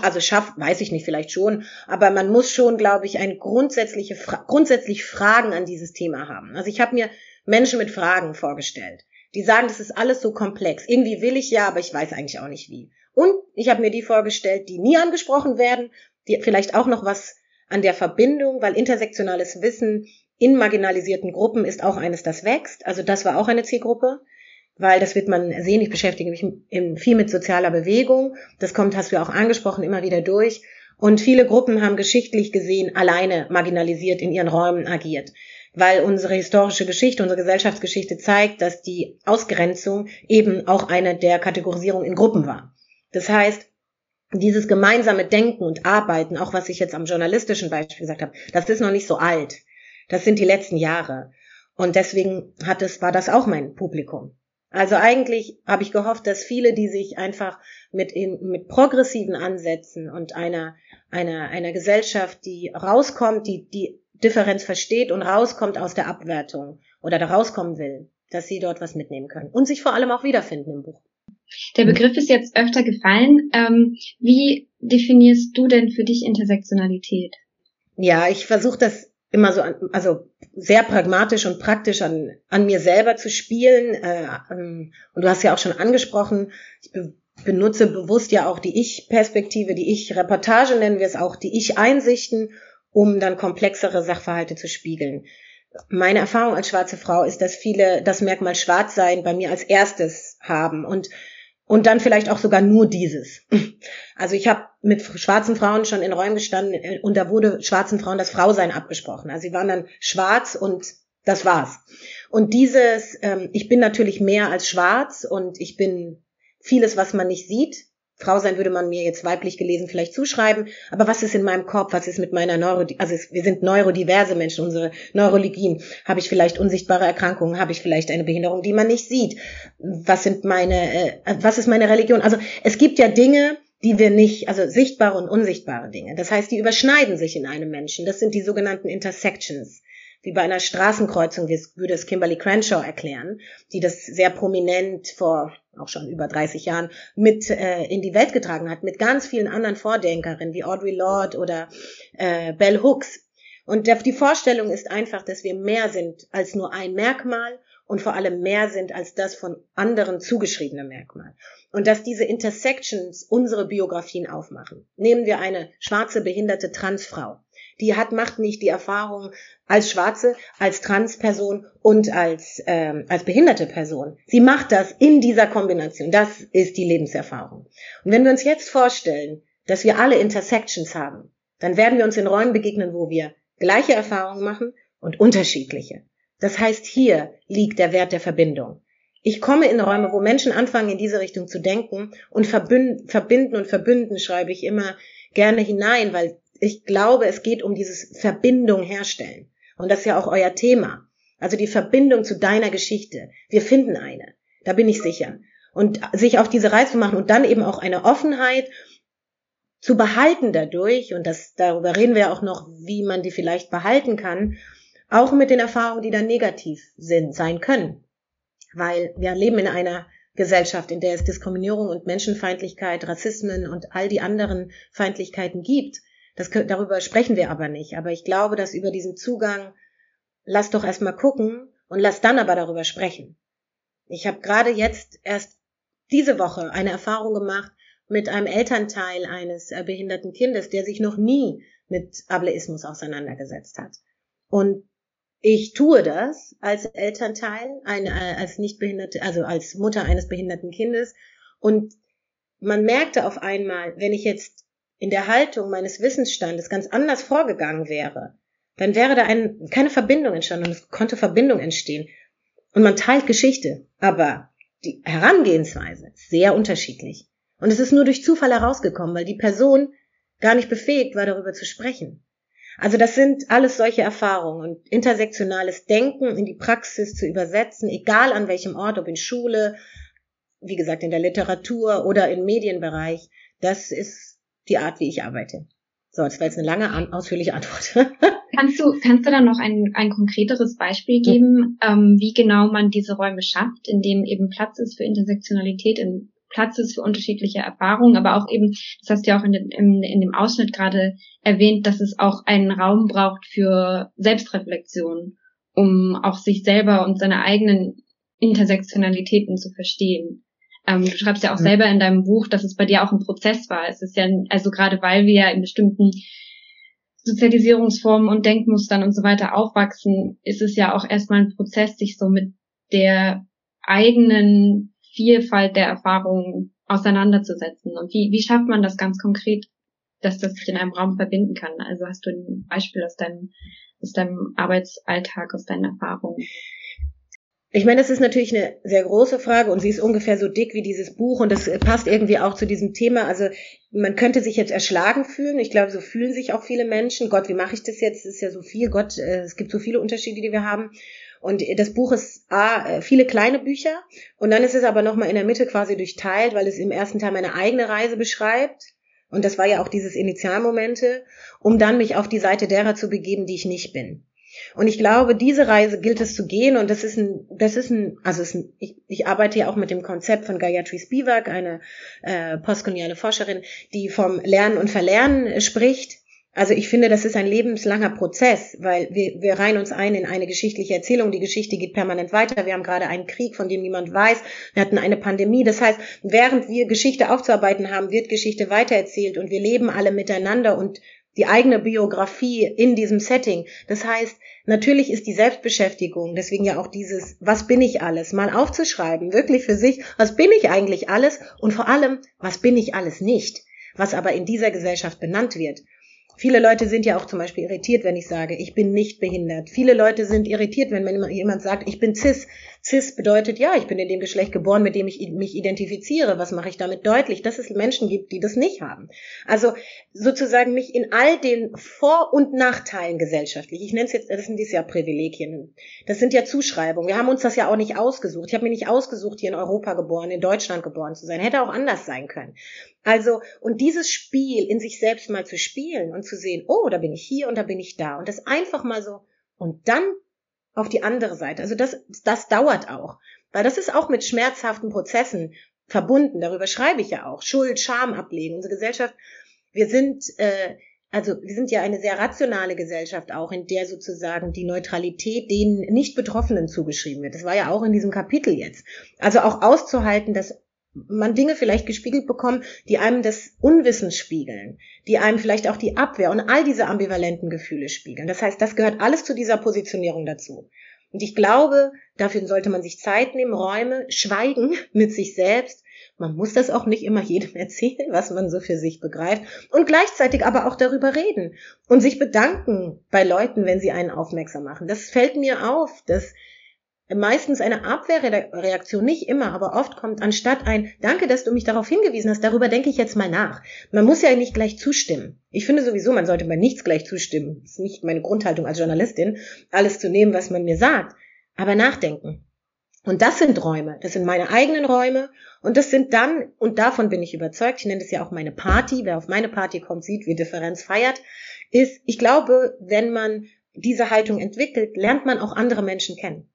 also schafft, weiß ich nicht, vielleicht schon, aber man muss schon, glaube ich, ein grundsätzliche, grundsätzlich Fragen an dieses Thema haben. Also ich habe mir Menschen mit Fragen vorgestellt, die sagen, das ist alles so komplex. Irgendwie will ich ja, aber ich weiß eigentlich auch nicht wie. Und ich habe mir die vorgestellt, die nie angesprochen werden, die vielleicht auch noch was an der Verbindung, weil intersektionales Wissen in marginalisierten Gruppen ist auch eines, das wächst. Also das war auch eine Zielgruppe, weil das wird man sehen. Ich beschäftige mich viel mit sozialer Bewegung. Das kommt, hast du auch angesprochen, immer wieder durch. Und viele Gruppen haben geschichtlich gesehen alleine marginalisiert in ihren Räumen agiert weil unsere historische Geschichte, unsere Gesellschaftsgeschichte zeigt, dass die Ausgrenzung eben auch eine der Kategorisierung in Gruppen war. Das heißt, dieses gemeinsame Denken und Arbeiten, auch was ich jetzt am journalistischen Beispiel gesagt habe, das ist noch nicht so alt. Das sind die letzten Jahre. Und deswegen hat es, war das auch mein Publikum. Also eigentlich habe ich gehofft, dass viele, die sich einfach mit, in, mit progressiven Ansätzen und einer, einer, einer Gesellschaft, die rauskommt, die, die Differenz versteht und rauskommt aus der Abwertung oder da rauskommen will, dass sie dort was mitnehmen können und sich vor allem auch wiederfinden im Buch. Der Begriff ist jetzt öfter gefallen. Ähm, wie definierst du denn für dich Intersektionalität? Ja, ich versuche das immer so, an, also sehr pragmatisch und praktisch an, an mir selber zu spielen. Äh, ähm, und du hast ja auch schon angesprochen, ich be benutze bewusst ja auch die Ich-Perspektive, die Ich-Reportage nennen wir es auch, die Ich-Einsichten, um dann komplexere Sachverhalte zu spiegeln. Meine Erfahrung als schwarze Frau ist, dass viele das Merkmal Schwarzsein bei mir als erstes haben und und dann vielleicht auch sogar nur dieses. Also ich habe mit schwarzen Frauen schon in Räumen gestanden äh, und da wurde schwarzen Frauen das Frausein abgesprochen. Also sie waren dann schwarz und das war's. Und dieses, ähm, ich bin natürlich mehr als schwarz und ich bin vieles, was man nicht sieht. Frau sein würde man mir jetzt weiblich gelesen vielleicht zuschreiben, aber was ist in meinem Kopf, was ist mit meiner Neuro, also es, wir sind neurodiverse Menschen, unsere Neurologien, habe ich vielleicht unsichtbare Erkrankungen, habe ich vielleicht eine Behinderung, die man nicht sieht, was sind meine, äh, was ist meine Religion, also es gibt ja Dinge, die wir nicht, also sichtbare und unsichtbare Dinge, das heißt, die überschneiden sich in einem Menschen, das sind die sogenannten Intersections. Wie bei einer Straßenkreuzung, wie es, würde es Kimberly Crenshaw erklären, die das sehr prominent vor auch schon über 30 Jahren mit äh, in die Welt getragen hat, mit ganz vielen anderen Vordenkerinnen wie Audre Lorde oder äh, Bell Hooks. Und die Vorstellung ist einfach, dass wir mehr sind als nur ein Merkmal und vor allem mehr sind als das von anderen zugeschriebene Merkmal. Und dass diese Intersections unsere Biografien aufmachen. Nehmen wir eine schwarze behinderte Transfrau die hat, macht nicht die Erfahrung als Schwarze, als Transperson und als, ähm, als behinderte Person. Sie macht das in dieser Kombination. Das ist die Lebenserfahrung. Und wenn wir uns jetzt vorstellen, dass wir alle Intersections haben, dann werden wir uns in Räumen begegnen, wo wir gleiche Erfahrungen machen und unterschiedliche. Das heißt, hier liegt der Wert der Verbindung. Ich komme in Räume, wo Menschen anfangen, in diese Richtung zu denken und verbinden und verbünden schreibe ich immer gerne hinein, weil ich glaube, es geht um dieses Verbindung herstellen. Und das ist ja auch euer Thema. Also die Verbindung zu deiner Geschichte. Wir finden eine. Da bin ich sicher. Und sich auf diese Reise zu machen und dann eben auch eine Offenheit zu behalten dadurch, und das, darüber reden wir auch noch, wie man die vielleicht behalten kann, auch mit den Erfahrungen, die dann negativ sind, sein können. Weil wir leben in einer Gesellschaft, in der es Diskriminierung und Menschenfeindlichkeit, Rassismen und all die anderen Feindlichkeiten gibt. Das, darüber sprechen wir aber nicht. Aber ich glaube, dass über diesen Zugang, lass doch erstmal gucken und lass dann aber darüber sprechen. Ich habe gerade jetzt erst diese Woche eine Erfahrung gemacht mit einem Elternteil eines äh, behinderten Kindes, der sich noch nie mit Ableismus auseinandergesetzt hat. Und ich tue das als Elternteil, äh, als nicht behinderte, also als Mutter eines behinderten Kindes. Und man merkte auf einmal, wenn ich jetzt in der Haltung meines Wissensstandes ganz anders vorgegangen wäre, dann wäre da ein, keine Verbindung entstanden und es konnte Verbindung entstehen. Und man teilt Geschichte, aber die Herangehensweise ist sehr unterschiedlich. Und es ist nur durch Zufall herausgekommen, weil die Person gar nicht befähigt war, darüber zu sprechen. Also das sind alles solche Erfahrungen und intersektionales Denken in die Praxis zu übersetzen, egal an welchem Ort, ob in Schule, wie gesagt, in der Literatur oder im Medienbereich, das ist die Art, wie ich arbeite. So, das war jetzt eine lange, ausführliche Antwort. kannst du, kannst du dann noch ein, ein konkreteres Beispiel geben, ähm, wie genau man diese Räume schafft, in dem eben Platz ist für Intersektionalität, in Platz ist für unterschiedliche Erfahrungen, aber auch eben, das hast du ja auch in, dem, in, in dem Ausschnitt gerade erwähnt, dass es auch einen Raum braucht für Selbstreflexion, um auch sich selber und seine eigenen Intersektionalitäten zu verstehen. Ähm, du schreibst ja auch selber in deinem Buch, dass es bei dir auch ein Prozess war. Es ist ja, also gerade weil wir ja in bestimmten Sozialisierungsformen und Denkmustern und so weiter aufwachsen, ist es ja auch erstmal ein Prozess, sich so mit der eigenen Vielfalt der Erfahrungen auseinanderzusetzen. Und wie, wie schafft man das ganz konkret, dass das sich in einem Raum verbinden kann? Also hast du ein Beispiel aus deinem, aus deinem Arbeitsalltag, aus deinen Erfahrungen? Ich meine, das ist natürlich eine sehr große Frage und sie ist ungefähr so dick wie dieses Buch und das passt irgendwie auch zu diesem Thema. Also man könnte sich jetzt erschlagen fühlen. Ich glaube, so fühlen sich auch viele Menschen. Gott, wie mache ich das jetzt? Es ist ja so viel. Gott, äh, es gibt so viele Unterschiede, die wir haben. Und das Buch ist A, äh, viele kleine Bücher und dann ist es aber nochmal in der Mitte quasi durchteilt, weil es im ersten Teil meine eigene Reise beschreibt. Und das war ja auch dieses Initialmomente, um dann mich auf die Seite derer zu begeben, die ich nicht bin. Und ich glaube, diese Reise gilt es zu gehen und das ist ein, das ist ein, also ist ein, ich, ich arbeite ja auch mit dem Konzept von Gayatri Spivak, eine äh, postkoloniale Forscherin, die vom Lernen und Verlernen spricht. Also ich finde, das ist ein lebenslanger Prozess, weil wir, wir reihen uns ein in eine geschichtliche Erzählung. Die Geschichte geht permanent weiter. Wir haben gerade einen Krieg, von dem niemand weiß. Wir hatten eine Pandemie. Das heißt, während wir Geschichte aufzuarbeiten haben, wird Geschichte weitererzählt und wir leben alle miteinander und die eigene Biografie in diesem Setting. Das heißt, natürlich ist die Selbstbeschäftigung, deswegen ja auch dieses, was bin ich alles, mal aufzuschreiben, wirklich für sich, was bin ich eigentlich alles und vor allem, was bin ich alles nicht, was aber in dieser Gesellschaft benannt wird. Viele Leute sind ja auch zum Beispiel irritiert, wenn ich sage, ich bin nicht behindert. Viele Leute sind irritiert, wenn jemand sagt, ich bin cis. Cis bedeutet, ja, ich bin in dem Geschlecht geboren, mit dem ich mich identifiziere. Was mache ich damit deutlich? Dass es Menschen gibt, die das nicht haben. Also sozusagen mich in all den Vor- und Nachteilen gesellschaftlich, ich nenne es jetzt, das sind dies ja Privilegien, das sind ja Zuschreibungen. Wir haben uns das ja auch nicht ausgesucht. Ich habe mir nicht ausgesucht, hier in Europa geboren, in Deutschland geboren zu sein. Hätte auch anders sein können. Also, und dieses Spiel in sich selbst mal zu spielen und zu sehen, oh, da bin ich hier und da bin ich da. Und das einfach mal so, und dann auf die andere Seite. Also das, das dauert auch. Weil das ist auch mit schmerzhaften Prozessen verbunden. Darüber schreibe ich ja auch. Schuld, Scham ablegen. Unsere Gesellschaft, wir sind, äh, also wir sind ja eine sehr rationale Gesellschaft auch, in der sozusagen die Neutralität den Nicht-Betroffenen zugeschrieben wird. Das war ja auch in diesem Kapitel jetzt. Also auch auszuhalten, dass man Dinge vielleicht gespiegelt bekommt, die einem das Unwissen spiegeln, die einem vielleicht auch die Abwehr und all diese ambivalenten Gefühle spiegeln. Das heißt, das gehört alles zu dieser Positionierung dazu. Und ich glaube, dafür sollte man sich Zeit nehmen, Räume, schweigen mit sich selbst. Man muss das auch nicht immer jedem erzählen, was man so für sich begreift. Und gleichzeitig aber auch darüber reden und sich bedanken bei Leuten, wenn sie einen aufmerksam machen. Das fällt mir auf, dass meistens eine Abwehrreaktion, nicht immer, aber oft kommt anstatt ein Danke, dass du mich darauf hingewiesen hast, darüber denke ich jetzt mal nach. Man muss ja nicht gleich zustimmen. Ich finde sowieso, man sollte bei nichts gleich zustimmen. Das ist nicht meine Grundhaltung als Journalistin, alles zu nehmen, was man mir sagt, aber nachdenken. Und das sind Räume, das sind meine eigenen Räume und das sind dann, und davon bin ich überzeugt, ich nenne das ja auch meine Party, wer auf meine Party kommt, sieht, wie Differenz feiert, ist, ich glaube, wenn man diese Haltung entwickelt, lernt man auch andere Menschen kennen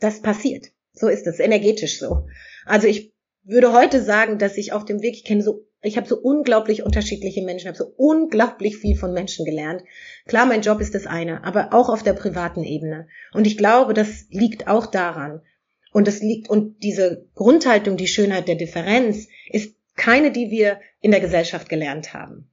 das passiert. So ist es, energetisch so. Also ich würde heute sagen, dass ich auf dem Weg, ich kenne so, ich habe so unglaublich unterschiedliche Menschen, habe so unglaublich viel von Menschen gelernt. Klar, mein Job ist das eine, aber auch auf der privaten Ebene. Und ich glaube, das liegt auch daran. Und das liegt, und diese Grundhaltung, die Schönheit der Differenz, ist keine, die wir in der Gesellschaft gelernt haben.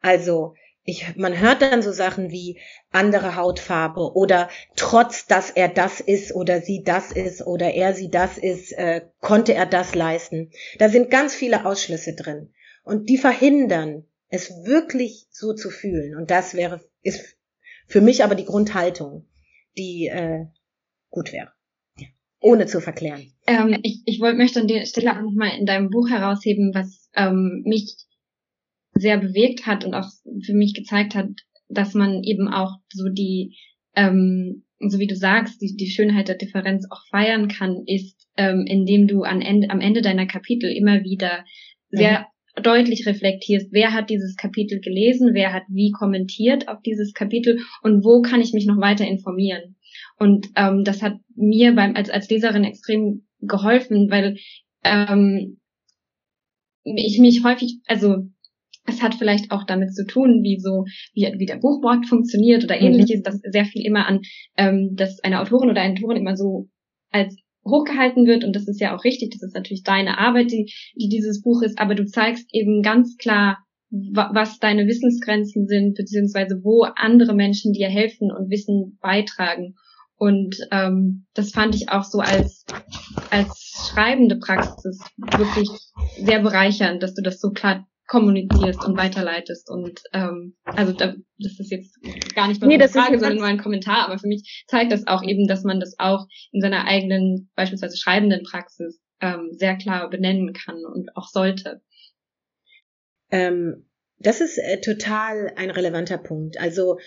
Also, ich, man hört dann so Sachen wie andere Hautfarbe oder trotz dass er das ist oder sie das ist oder er sie das ist, äh, konnte er das leisten. Da sind ganz viele Ausschlüsse drin und die verhindern, es wirklich so zu fühlen. Und das wäre ist für mich aber die Grundhaltung, die äh, gut wäre, ohne zu verklären. Ähm, ich, ich wollte möchte an der Stelle auch nochmal in deinem Buch herausheben, was ähm, mich sehr bewegt hat und auch für mich gezeigt hat, dass man eben auch so die, ähm, so wie du sagst, die, die Schönheit der Differenz auch feiern kann, ist, ähm, indem du an Ende, am Ende deiner Kapitel immer wieder sehr mhm. deutlich reflektierst, wer hat dieses Kapitel gelesen, wer hat wie kommentiert auf dieses Kapitel und wo kann ich mich noch weiter informieren. Und ähm, das hat mir beim als als Leserin extrem geholfen, weil ähm, ich mich häufig, also es hat vielleicht auch damit zu tun, wie so, wie, wie der Buchmarkt funktioniert oder mhm. ähnliches, dass sehr viel immer an, ähm, dass eine Autorin oder ein Autorin immer so als hochgehalten wird und das ist ja auch richtig, das ist natürlich deine Arbeit, die, die dieses Buch ist, aber du zeigst eben ganz klar was deine Wissensgrenzen sind, beziehungsweise wo andere Menschen dir helfen und Wissen beitragen. Und ähm, das fand ich auch so als, als schreibende Praxis wirklich sehr bereichernd, dass du das so klar kommunizierst und weiterleitest. Und ähm, also da, das ist jetzt gar nicht mal nee, eine Frage, sondern nur ein Kommentar, aber für mich zeigt das auch eben, dass man das auch in seiner eigenen, beispielsweise schreibenden Praxis ähm, sehr klar benennen kann und auch sollte. Ähm, das ist äh, total ein relevanter Punkt. Also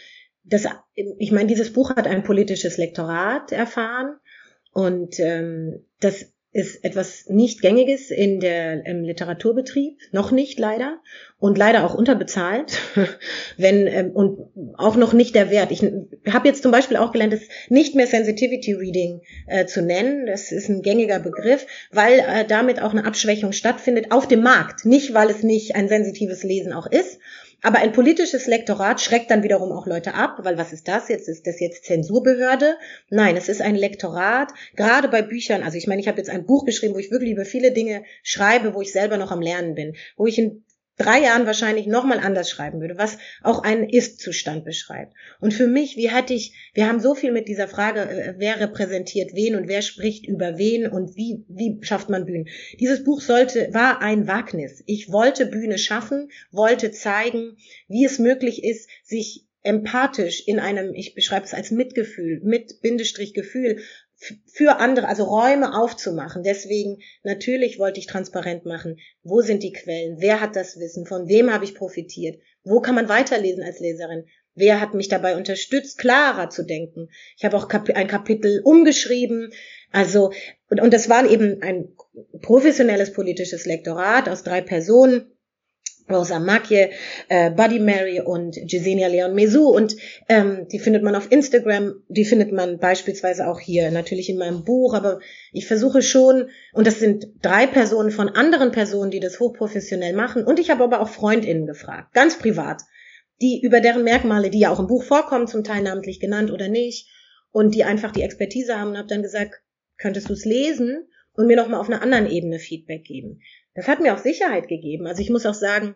das, ich meine, dieses Buch hat ein politisches Lektorat erfahren und ähm, das ist etwas nicht gängiges in der im Literaturbetrieb, noch nicht leider und leider auch unterbezahlt, wenn ähm, und auch noch nicht der Wert. Ich habe jetzt zum Beispiel auch gelernt, es nicht mehr Sensitivity Reading äh, zu nennen. Das ist ein gängiger Begriff, weil äh, damit auch eine Abschwächung stattfindet auf dem Markt, nicht weil es nicht ein sensitives Lesen auch ist, aber ein politisches Lektorat schreckt dann wiederum auch Leute ab, weil was ist das jetzt? Ist das jetzt Zensurbehörde? Nein, es ist ein Lektorat, gerade bei Büchern. Also ich meine, ich habe jetzt ein Buch geschrieben, wo ich wirklich über viele Dinge schreibe, wo ich selber noch am Lernen bin, wo ich in drei Jahren wahrscheinlich nochmal anders schreiben würde, was auch einen Ist-Zustand beschreibt. Und für mich, wie hatte ich, wir haben so viel mit dieser Frage, äh, wer repräsentiert wen und wer spricht über wen und wie, wie schafft man Bühnen. Dieses Buch sollte, war ein Wagnis. Ich wollte Bühne schaffen, wollte zeigen, wie es möglich ist, sich empathisch in einem, ich beschreibe es als Mitgefühl, mit Bindestrich Gefühl, für andere, also Räume aufzumachen. Deswegen natürlich wollte ich transparent machen, wo sind die Quellen, wer hat das Wissen, von wem habe ich profitiert, wo kann man weiterlesen als Leserin, wer hat mich dabei unterstützt, klarer zu denken. Ich habe auch ein Kapitel umgeschrieben, also und, und das war eben ein professionelles politisches Lektorat aus drei Personen Rosa Macchie, äh, Buddy Mary und Jesenia Leon Mesu. Und ähm, die findet man auf Instagram, die findet man beispielsweise auch hier natürlich in meinem Buch, aber ich versuche schon, und das sind drei Personen von anderen Personen, die das hochprofessionell machen. Und ich habe aber auch Freundinnen gefragt, ganz privat, die über deren Merkmale, die ja auch im Buch vorkommen, zum Teil namentlich genannt oder nicht, und die einfach die Expertise haben. Und habe dann gesagt, könntest du es lesen und mir noch mal auf einer anderen Ebene Feedback geben. Das hat mir auch Sicherheit gegeben. Also ich muss auch sagen,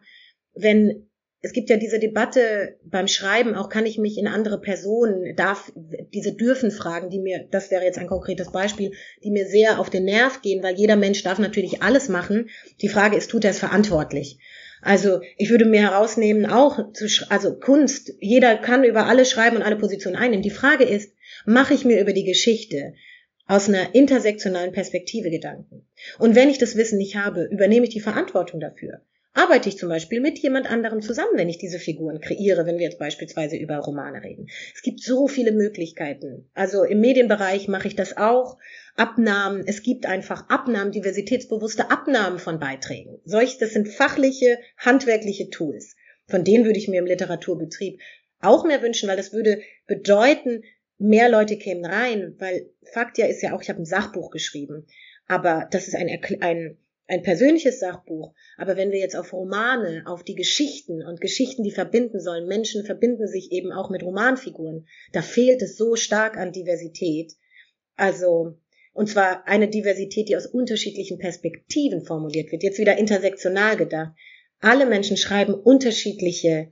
wenn es gibt ja diese Debatte beim Schreiben, auch kann ich mich in andere Personen, darf diese dürfen Fragen, die mir, das wäre jetzt ein konkretes Beispiel, die mir sehr auf den Nerv gehen, weil jeder Mensch darf natürlich alles machen. Die Frage ist, tut er es verantwortlich? Also ich würde mir herausnehmen, auch zu, also Kunst, jeder kann über alles schreiben und alle Positionen einnehmen. Die Frage ist, mache ich mir über die Geschichte, aus einer intersektionalen Perspektive Gedanken. Und wenn ich das Wissen nicht habe, übernehme ich die Verantwortung dafür. Arbeite ich zum Beispiel mit jemand anderem zusammen, wenn ich diese Figuren kreiere, wenn wir jetzt beispielsweise über Romane reden. Es gibt so viele Möglichkeiten. Also im Medienbereich mache ich das auch. Abnahmen, es gibt einfach Abnahmen, diversitätsbewusste Abnahmen von Beiträgen. Solch, das sind fachliche, handwerkliche Tools. Von denen würde ich mir im Literaturbetrieb auch mehr wünschen, weil das würde bedeuten, mehr Leute kämen rein, weil Fakt ja ist ja auch, ich habe ein Sachbuch geschrieben, aber das ist ein, ein, ein persönliches Sachbuch. Aber wenn wir jetzt auf Romane, auf die Geschichten und Geschichten, die verbinden sollen, Menschen verbinden sich eben auch mit Romanfiguren, da fehlt es so stark an Diversität. Also, und zwar eine Diversität, die aus unterschiedlichen Perspektiven formuliert wird. Jetzt wieder intersektional gedacht. Alle Menschen schreiben unterschiedliche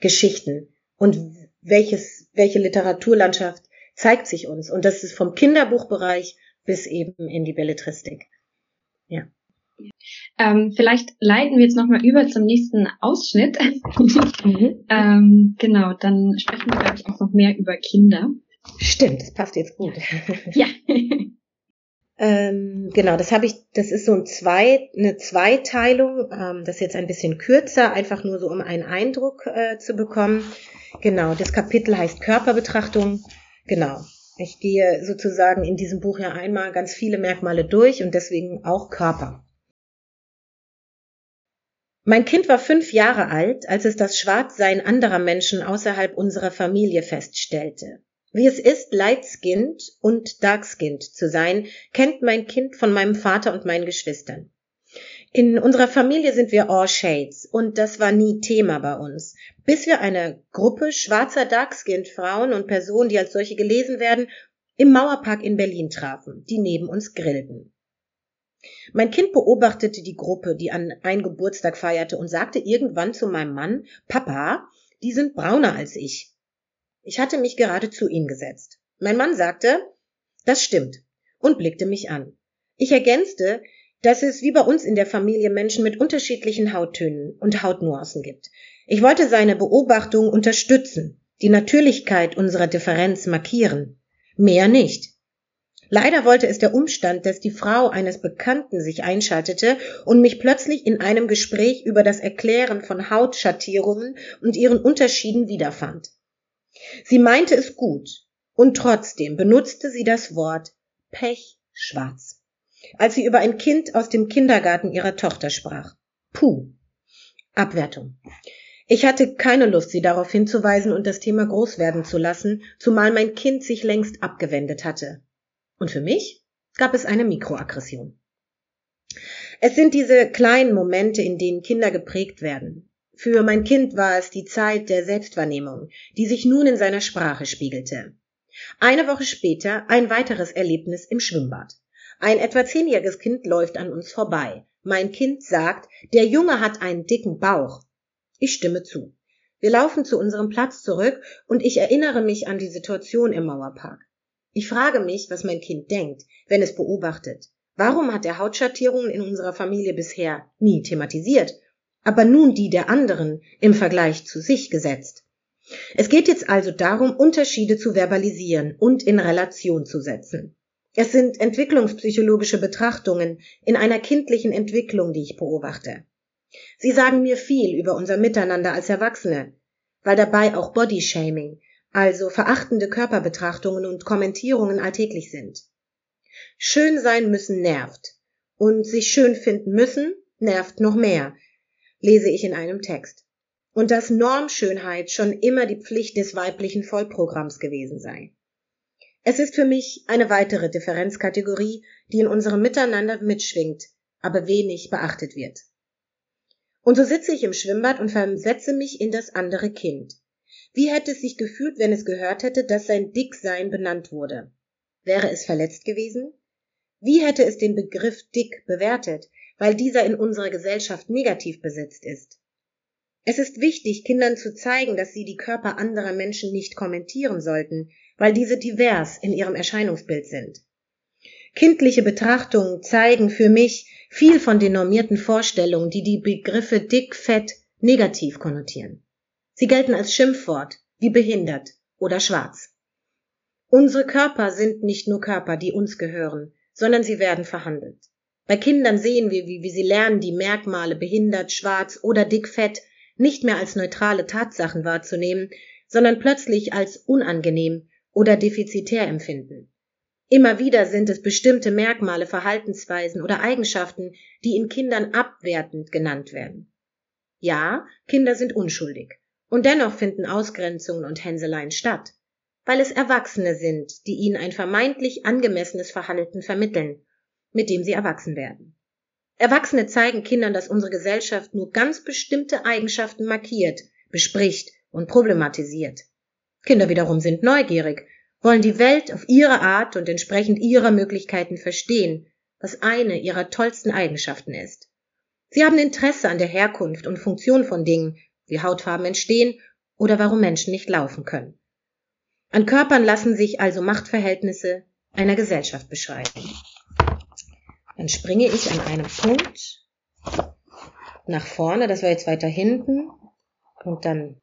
Geschichten. Und welches, welche Literaturlandschaft zeigt sich uns. Und das ist vom Kinderbuchbereich bis eben in die Belletristik. Ja. Ähm, vielleicht leiten wir jetzt nochmal über zum nächsten Ausschnitt. mhm. ähm, genau, dann sprechen wir, glaube ich, auch noch mehr über Kinder. Stimmt, das passt jetzt gut. ja. ähm, genau, das habe ich, das ist so ein zwei, eine Zweiteilung, ähm, das ist jetzt ein bisschen kürzer, einfach nur so, um einen Eindruck äh, zu bekommen. Genau, das Kapitel heißt Körperbetrachtung. Genau. Ich gehe sozusagen in diesem Buch ja einmal ganz viele Merkmale durch und deswegen auch Körper. Mein Kind war fünf Jahre alt, als es das Schwarzsein anderer Menschen außerhalb unserer Familie feststellte. Wie es ist, light-skinned und dark-skinned zu sein, kennt mein Kind von meinem Vater und meinen Geschwistern. In unserer Familie sind wir all shades und das war nie Thema bei uns, bis wir eine Gruppe schwarzer Darkskinned Frauen und Personen, die als solche gelesen werden, im Mauerpark in Berlin trafen, die neben uns grillten. Mein Kind beobachtete die Gruppe, die an ein Geburtstag feierte und sagte irgendwann zu meinem Mann, Papa, die sind brauner als ich. Ich hatte mich gerade zu ihnen gesetzt. Mein Mann sagte, das stimmt, und blickte mich an. Ich ergänzte, dass es wie bei uns in der Familie Menschen mit unterschiedlichen Hauttönen und Hautnuancen gibt. Ich wollte seine Beobachtung unterstützen, die Natürlichkeit unserer Differenz markieren. Mehr nicht. Leider wollte es der Umstand, dass die Frau eines Bekannten sich einschaltete und mich plötzlich in einem Gespräch über das Erklären von Hautschattierungen und ihren Unterschieden wiederfand. Sie meinte es gut, und trotzdem benutzte sie das Wort Pechschwarz, als sie über ein Kind aus dem Kindergarten ihrer Tochter sprach. Puh. Abwertung. Ich hatte keine Lust, sie darauf hinzuweisen und das Thema groß werden zu lassen, zumal mein Kind sich längst abgewendet hatte. Und für mich gab es eine Mikroaggression. Es sind diese kleinen Momente, in denen Kinder geprägt werden. Für mein Kind war es die Zeit der Selbstwahrnehmung, die sich nun in seiner Sprache spiegelte. Eine Woche später ein weiteres Erlebnis im Schwimmbad. Ein etwa zehnjähriges Kind läuft an uns vorbei. Mein Kind sagt, der Junge hat einen dicken Bauch. Ich stimme zu. Wir laufen zu unserem Platz zurück und ich erinnere mich an die Situation im Mauerpark. Ich frage mich, was mein Kind denkt, wenn es beobachtet. Warum hat er Hautschattierungen in unserer Familie bisher nie thematisiert, aber nun die der anderen im Vergleich zu sich gesetzt? Es geht jetzt also darum, Unterschiede zu verbalisieren und in Relation zu setzen. Es sind entwicklungspsychologische Betrachtungen in einer kindlichen Entwicklung, die ich beobachte. Sie sagen mir viel über unser Miteinander als Erwachsene, weil dabei auch Bodyshaming, also verachtende Körperbetrachtungen und Kommentierungen alltäglich sind. Schön sein müssen nervt und sich schön finden müssen nervt noch mehr, lese ich in einem Text. Und dass Normschönheit schon immer die Pflicht des weiblichen Vollprogramms gewesen sei. Es ist für mich eine weitere Differenzkategorie, die in unserem Miteinander mitschwingt, aber wenig beachtet wird. Und so sitze ich im Schwimmbad und versetze mich in das andere Kind. Wie hätte es sich gefühlt, wenn es gehört hätte, dass sein Dicksein benannt wurde? Wäre es verletzt gewesen? Wie hätte es den Begriff dick bewertet, weil dieser in unserer Gesellschaft negativ besetzt ist? Es ist wichtig, Kindern zu zeigen, dass sie die Körper anderer Menschen nicht kommentieren sollten, weil diese divers in ihrem Erscheinungsbild sind. Kindliche Betrachtungen zeigen für mich, viel von den normierten Vorstellungen, die die Begriffe dick, fett negativ konnotieren. Sie gelten als Schimpfwort, wie behindert oder schwarz. Unsere Körper sind nicht nur Körper, die uns gehören, sondern sie werden verhandelt. Bei Kindern sehen wir, wie, wie sie lernen, die Merkmale behindert, schwarz oder dick, fett nicht mehr als neutrale Tatsachen wahrzunehmen, sondern plötzlich als unangenehm oder defizitär empfinden. Immer wieder sind es bestimmte Merkmale, Verhaltensweisen oder Eigenschaften, die in Kindern abwertend genannt werden. Ja, Kinder sind unschuldig. Und dennoch finden Ausgrenzungen und Hänseleien statt, weil es Erwachsene sind, die ihnen ein vermeintlich angemessenes Verhalten vermitteln, mit dem sie erwachsen werden. Erwachsene zeigen Kindern, dass unsere Gesellschaft nur ganz bestimmte Eigenschaften markiert, bespricht und problematisiert. Kinder wiederum sind neugierig wollen die Welt auf ihre Art und entsprechend ihrer Möglichkeiten verstehen, was eine ihrer tollsten Eigenschaften ist. Sie haben Interesse an der Herkunft und Funktion von Dingen, wie Hautfarben entstehen oder warum Menschen nicht laufen können. An Körpern lassen sich also Machtverhältnisse einer Gesellschaft beschreiben. Dann springe ich an einem Punkt nach vorne, das war jetzt weiter hinten, und dann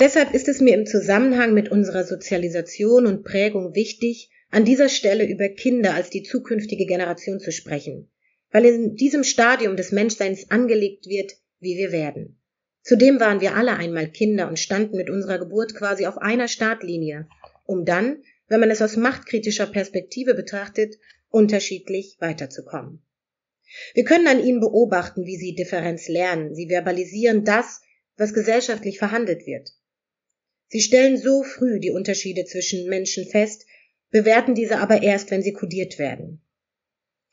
Deshalb ist es mir im Zusammenhang mit unserer Sozialisation und Prägung wichtig, an dieser Stelle über Kinder als die zukünftige Generation zu sprechen, weil in diesem Stadium des Menschseins angelegt wird, wie wir werden. Zudem waren wir alle einmal Kinder und standen mit unserer Geburt quasi auf einer Startlinie, um dann, wenn man es aus machtkritischer Perspektive betrachtet, unterschiedlich weiterzukommen. Wir können an ihnen beobachten, wie sie Differenz lernen, sie verbalisieren das, was gesellschaftlich verhandelt wird. Sie stellen so früh die Unterschiede zwischen Menschen fest, bewerten diese aber erst, wenn sie kodiert werden.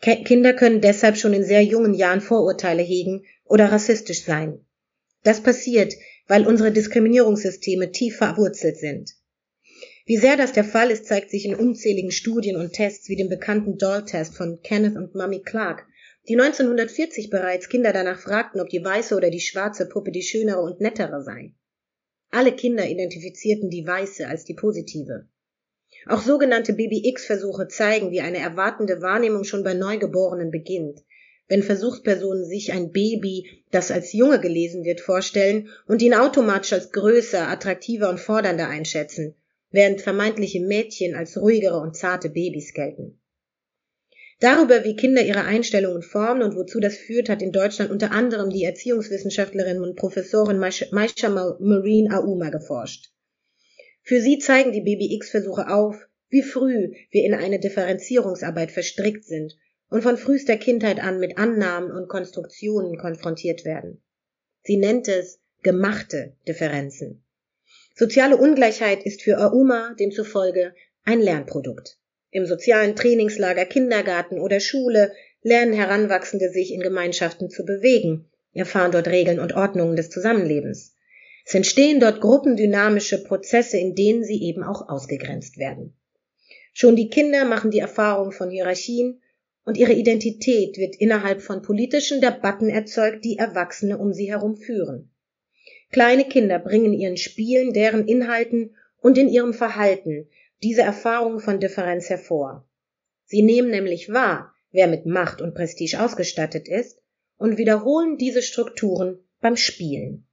Kinder können deshalb schon in sehr jungen Jahren Vorurteile hegen oder rassistisch sein. Das passiert, weil unsere Diskriminierungssysteme tief verwurzelt sind. Wie sehr das der Fall ist, zeigt sich in unzähligen Studien und Tests wie dem bekannten Doll-Test von Kenneth und Mummy Clark die 1940 bereits Kinder danach fragten, ob die weiße oder die schwarze Puppe die schönere und nettere sei. Alle Kinder identifizierten die weiße als die positive. Auch sogenannte Baby-X-Versuche zeigen, wie eine erwartende Wahrnehmung schon bei Neugeborenen beginnt. Wenn Versuchspersonen sich ein Baby, das als Junge gelesen wird, vorstellen und ihn automatisch als größer, attraktiver und fordernder einschätzen, während vermeintliche Mädchen als ruhigere und zarte Babys gelten. Darüber, wie Kinder ihre Einstellungen formen und wozu das führt, hat in Deutschland unter anderem die Erziehungswissenschaftlerin und Professorin Maisha Marine Auma geforscht. Für sie zeigen die Baby-X-Versuche auf, wie früh wir in eine Differenzierungsarbeit verstrickt sind und von frühester Kindheit an mit Annahmen und Konstruktionen konfrontiert werden. Sie nennt es gemachte Differenzen. Soziale Ungleichheit ist für Auma demzufolge ein Lernprodukt. Im sozialen Trainingslager Kindergarten oder Schule lernen Heranwachsende sich in Gemeinschaften zu bewegen, erfahren dort Regeln und Ordnungen des Zusammenlebens. Es entstehen dort gruppendynamische Prozesse, in denen sie eben auch ausgegrenzt werden. Schon die Kinder machen die Erfahrung von Hierarchien und ihre Identität wird innerhalb von politischen Debatten erzeugt, die Erwachsene um sie herum führen. Kleine Kinder bringen ihren Spielen, deren Inhalten und in ihrem Verhalten diese Erfahrung von Differenz hervor. Sie nehmen nämlich wahr, wer mit Macht und Prestige ausgestattet ist, und wiederholen diese Strukturen beim Spielen.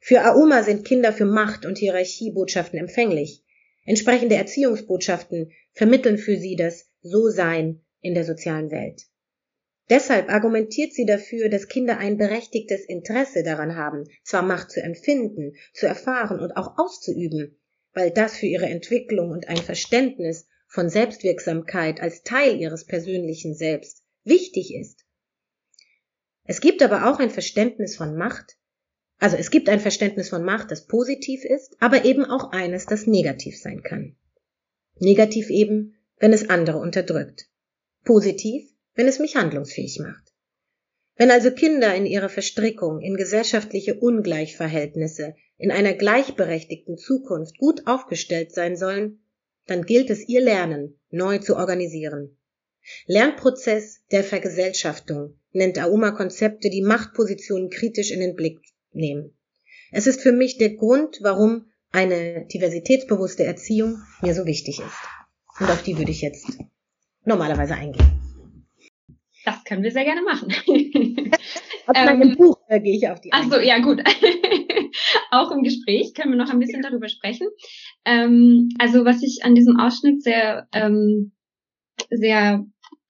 Für Auma sind Kinder für Macht und Hierarchiebotschaften empfänglich. Entsprechende Erziehungsbotschaften vermitteln für sie das So-Sein in der sozialen Welt. Deshalb argumentiert sie dafür, dass Kinder ein berechtigtes Interesse daran haben, zwar Macht zu empfinden, zu erfahren und auch auszuüben, weil das für ihre Entwicklung und ein Verständnis von Selbstwirksamkeit als Teil ihres persönlichen Selbst wichtig ist. Es gibt aber auch ein Verständnis von Macht, also es gibt ein Verständnis von Macht, das positiv ist, aber eben auch eines, das negativ sein kann. Negativ eben, wenn es andere unterdrückt. Positiv, wenn es mich handlungsfähig macht. Wenn also Kinder in ihrer Verstrickung in gesellschaftliche Ungleichverhältnisse in einer gleichberechtigten Zukunft gut aufgestellt sein sollen, dann gilt es ihr Lernen neu zu organisieren. Lernprozess der Vergesellschaftung nennt Auma Konzepte, die Machtpositionen kritisch in den Blick nehmen. Es ist für mich der Grund, warum eine diversitätsbewusste Erziehung mir so wichtig ist. Und auf die würde ich jetzt normalerweise eingehen. Das können wir sehr gerne machen. Aus ähm, meinem Buch da gehe ich auf die. Ach so, ja gut. Auch im Gespräch können wir noch ein bisschen darüber sprechen. Ähm, also was ich an diesem Ausschnitt sehr ähm, sehr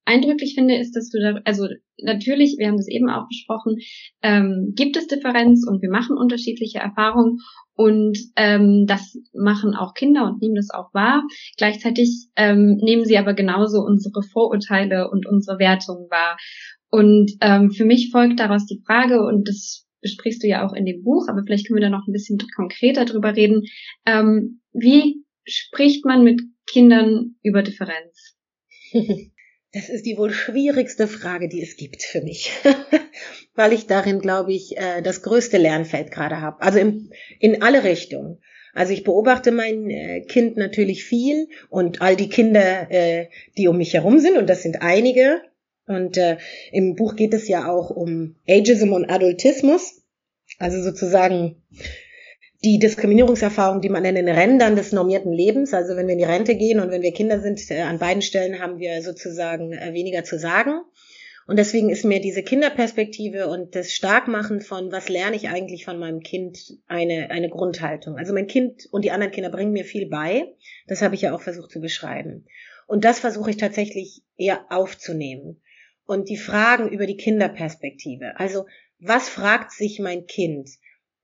eindrücklich finde, ist, dass du da, also natürlich, wir haben das eben auch besprochen, ähm, gibt es Differenz und wir machen unterschiedliche Erfahrungen und ähm, das machen auch Kinder und nehmen das auch wahr. Gleichzeitig ähm, nehmen sie aber genauso unsere Vorurteile und unsere Wertungen wahr. Und ähm, für mich folgt daraus die Frage, und das besprichst du ja auch in dem Buch, aber vielleicht können wir da noch ein bisschen konkreter drüber reden. Ähm, wie spricht man mit Kindern über Differenz? Das ist die wohl schwierigste Frage, die es gibt für mich, weil ich darin, glaube ich, äh, das größte Lernfeld gerade habe. Also in, in alle Richtungen. Also ich beobachte mein äh, Kind natürlich viel und all die Kinder, äh, die um mich herum sind, und das sind einige. Und im Buch geht es ja auch um Ageism und Adultismus, also sozusagen die Diskriminierungserfahrung, die man in den Rändern des normierten Lebens, also wenn wir in die Rente gehen und wenn wir Kinder sind, äh, an beiden Stellen haben wir sozusagen äh, weniger zu sagen. Und deswegen ist mir diese Kinderperspektive und das Starkmachen von, was lerne ich eigentlich von meinem Kind, eine, eine Grundhaltung. Also mein Kind und die anderen Kinder bringen mir viel bei. Das habe ich ja auch versucht zu beschreiben. Und das versuche ich tatsächlich eher aufzunehmen. Und die Fragen über die Kinderperspektive. Also, was fragt sich mein Kind?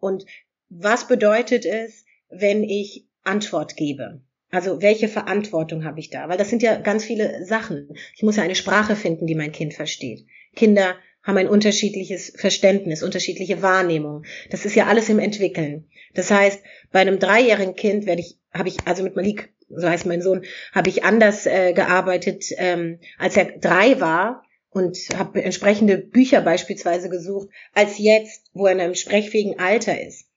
Und was bedeutet es, wenn ich Antwort gebe? Also welche Verantwortung habe ich da? Weil das sind ja ganz viele Sachen. Ich muss ja eine Sprache finden, die mein Kind versteht. Kinder haben ein unterschiedliches Verständnis, unterschiedliche Wahrnehmung. Das ist ja alles im Entwickeln. Das heißt, bei einem dreijährigen Kind werde ich, habe ich, also mit Malik, so heißt mein Sohn, habe ich anders äh, gearbeitet, ähm, als er drei war und habe entsprechende Bücher beispielsweise gesucht, als jetzt, wo er in einem sprechfähigen Alter ist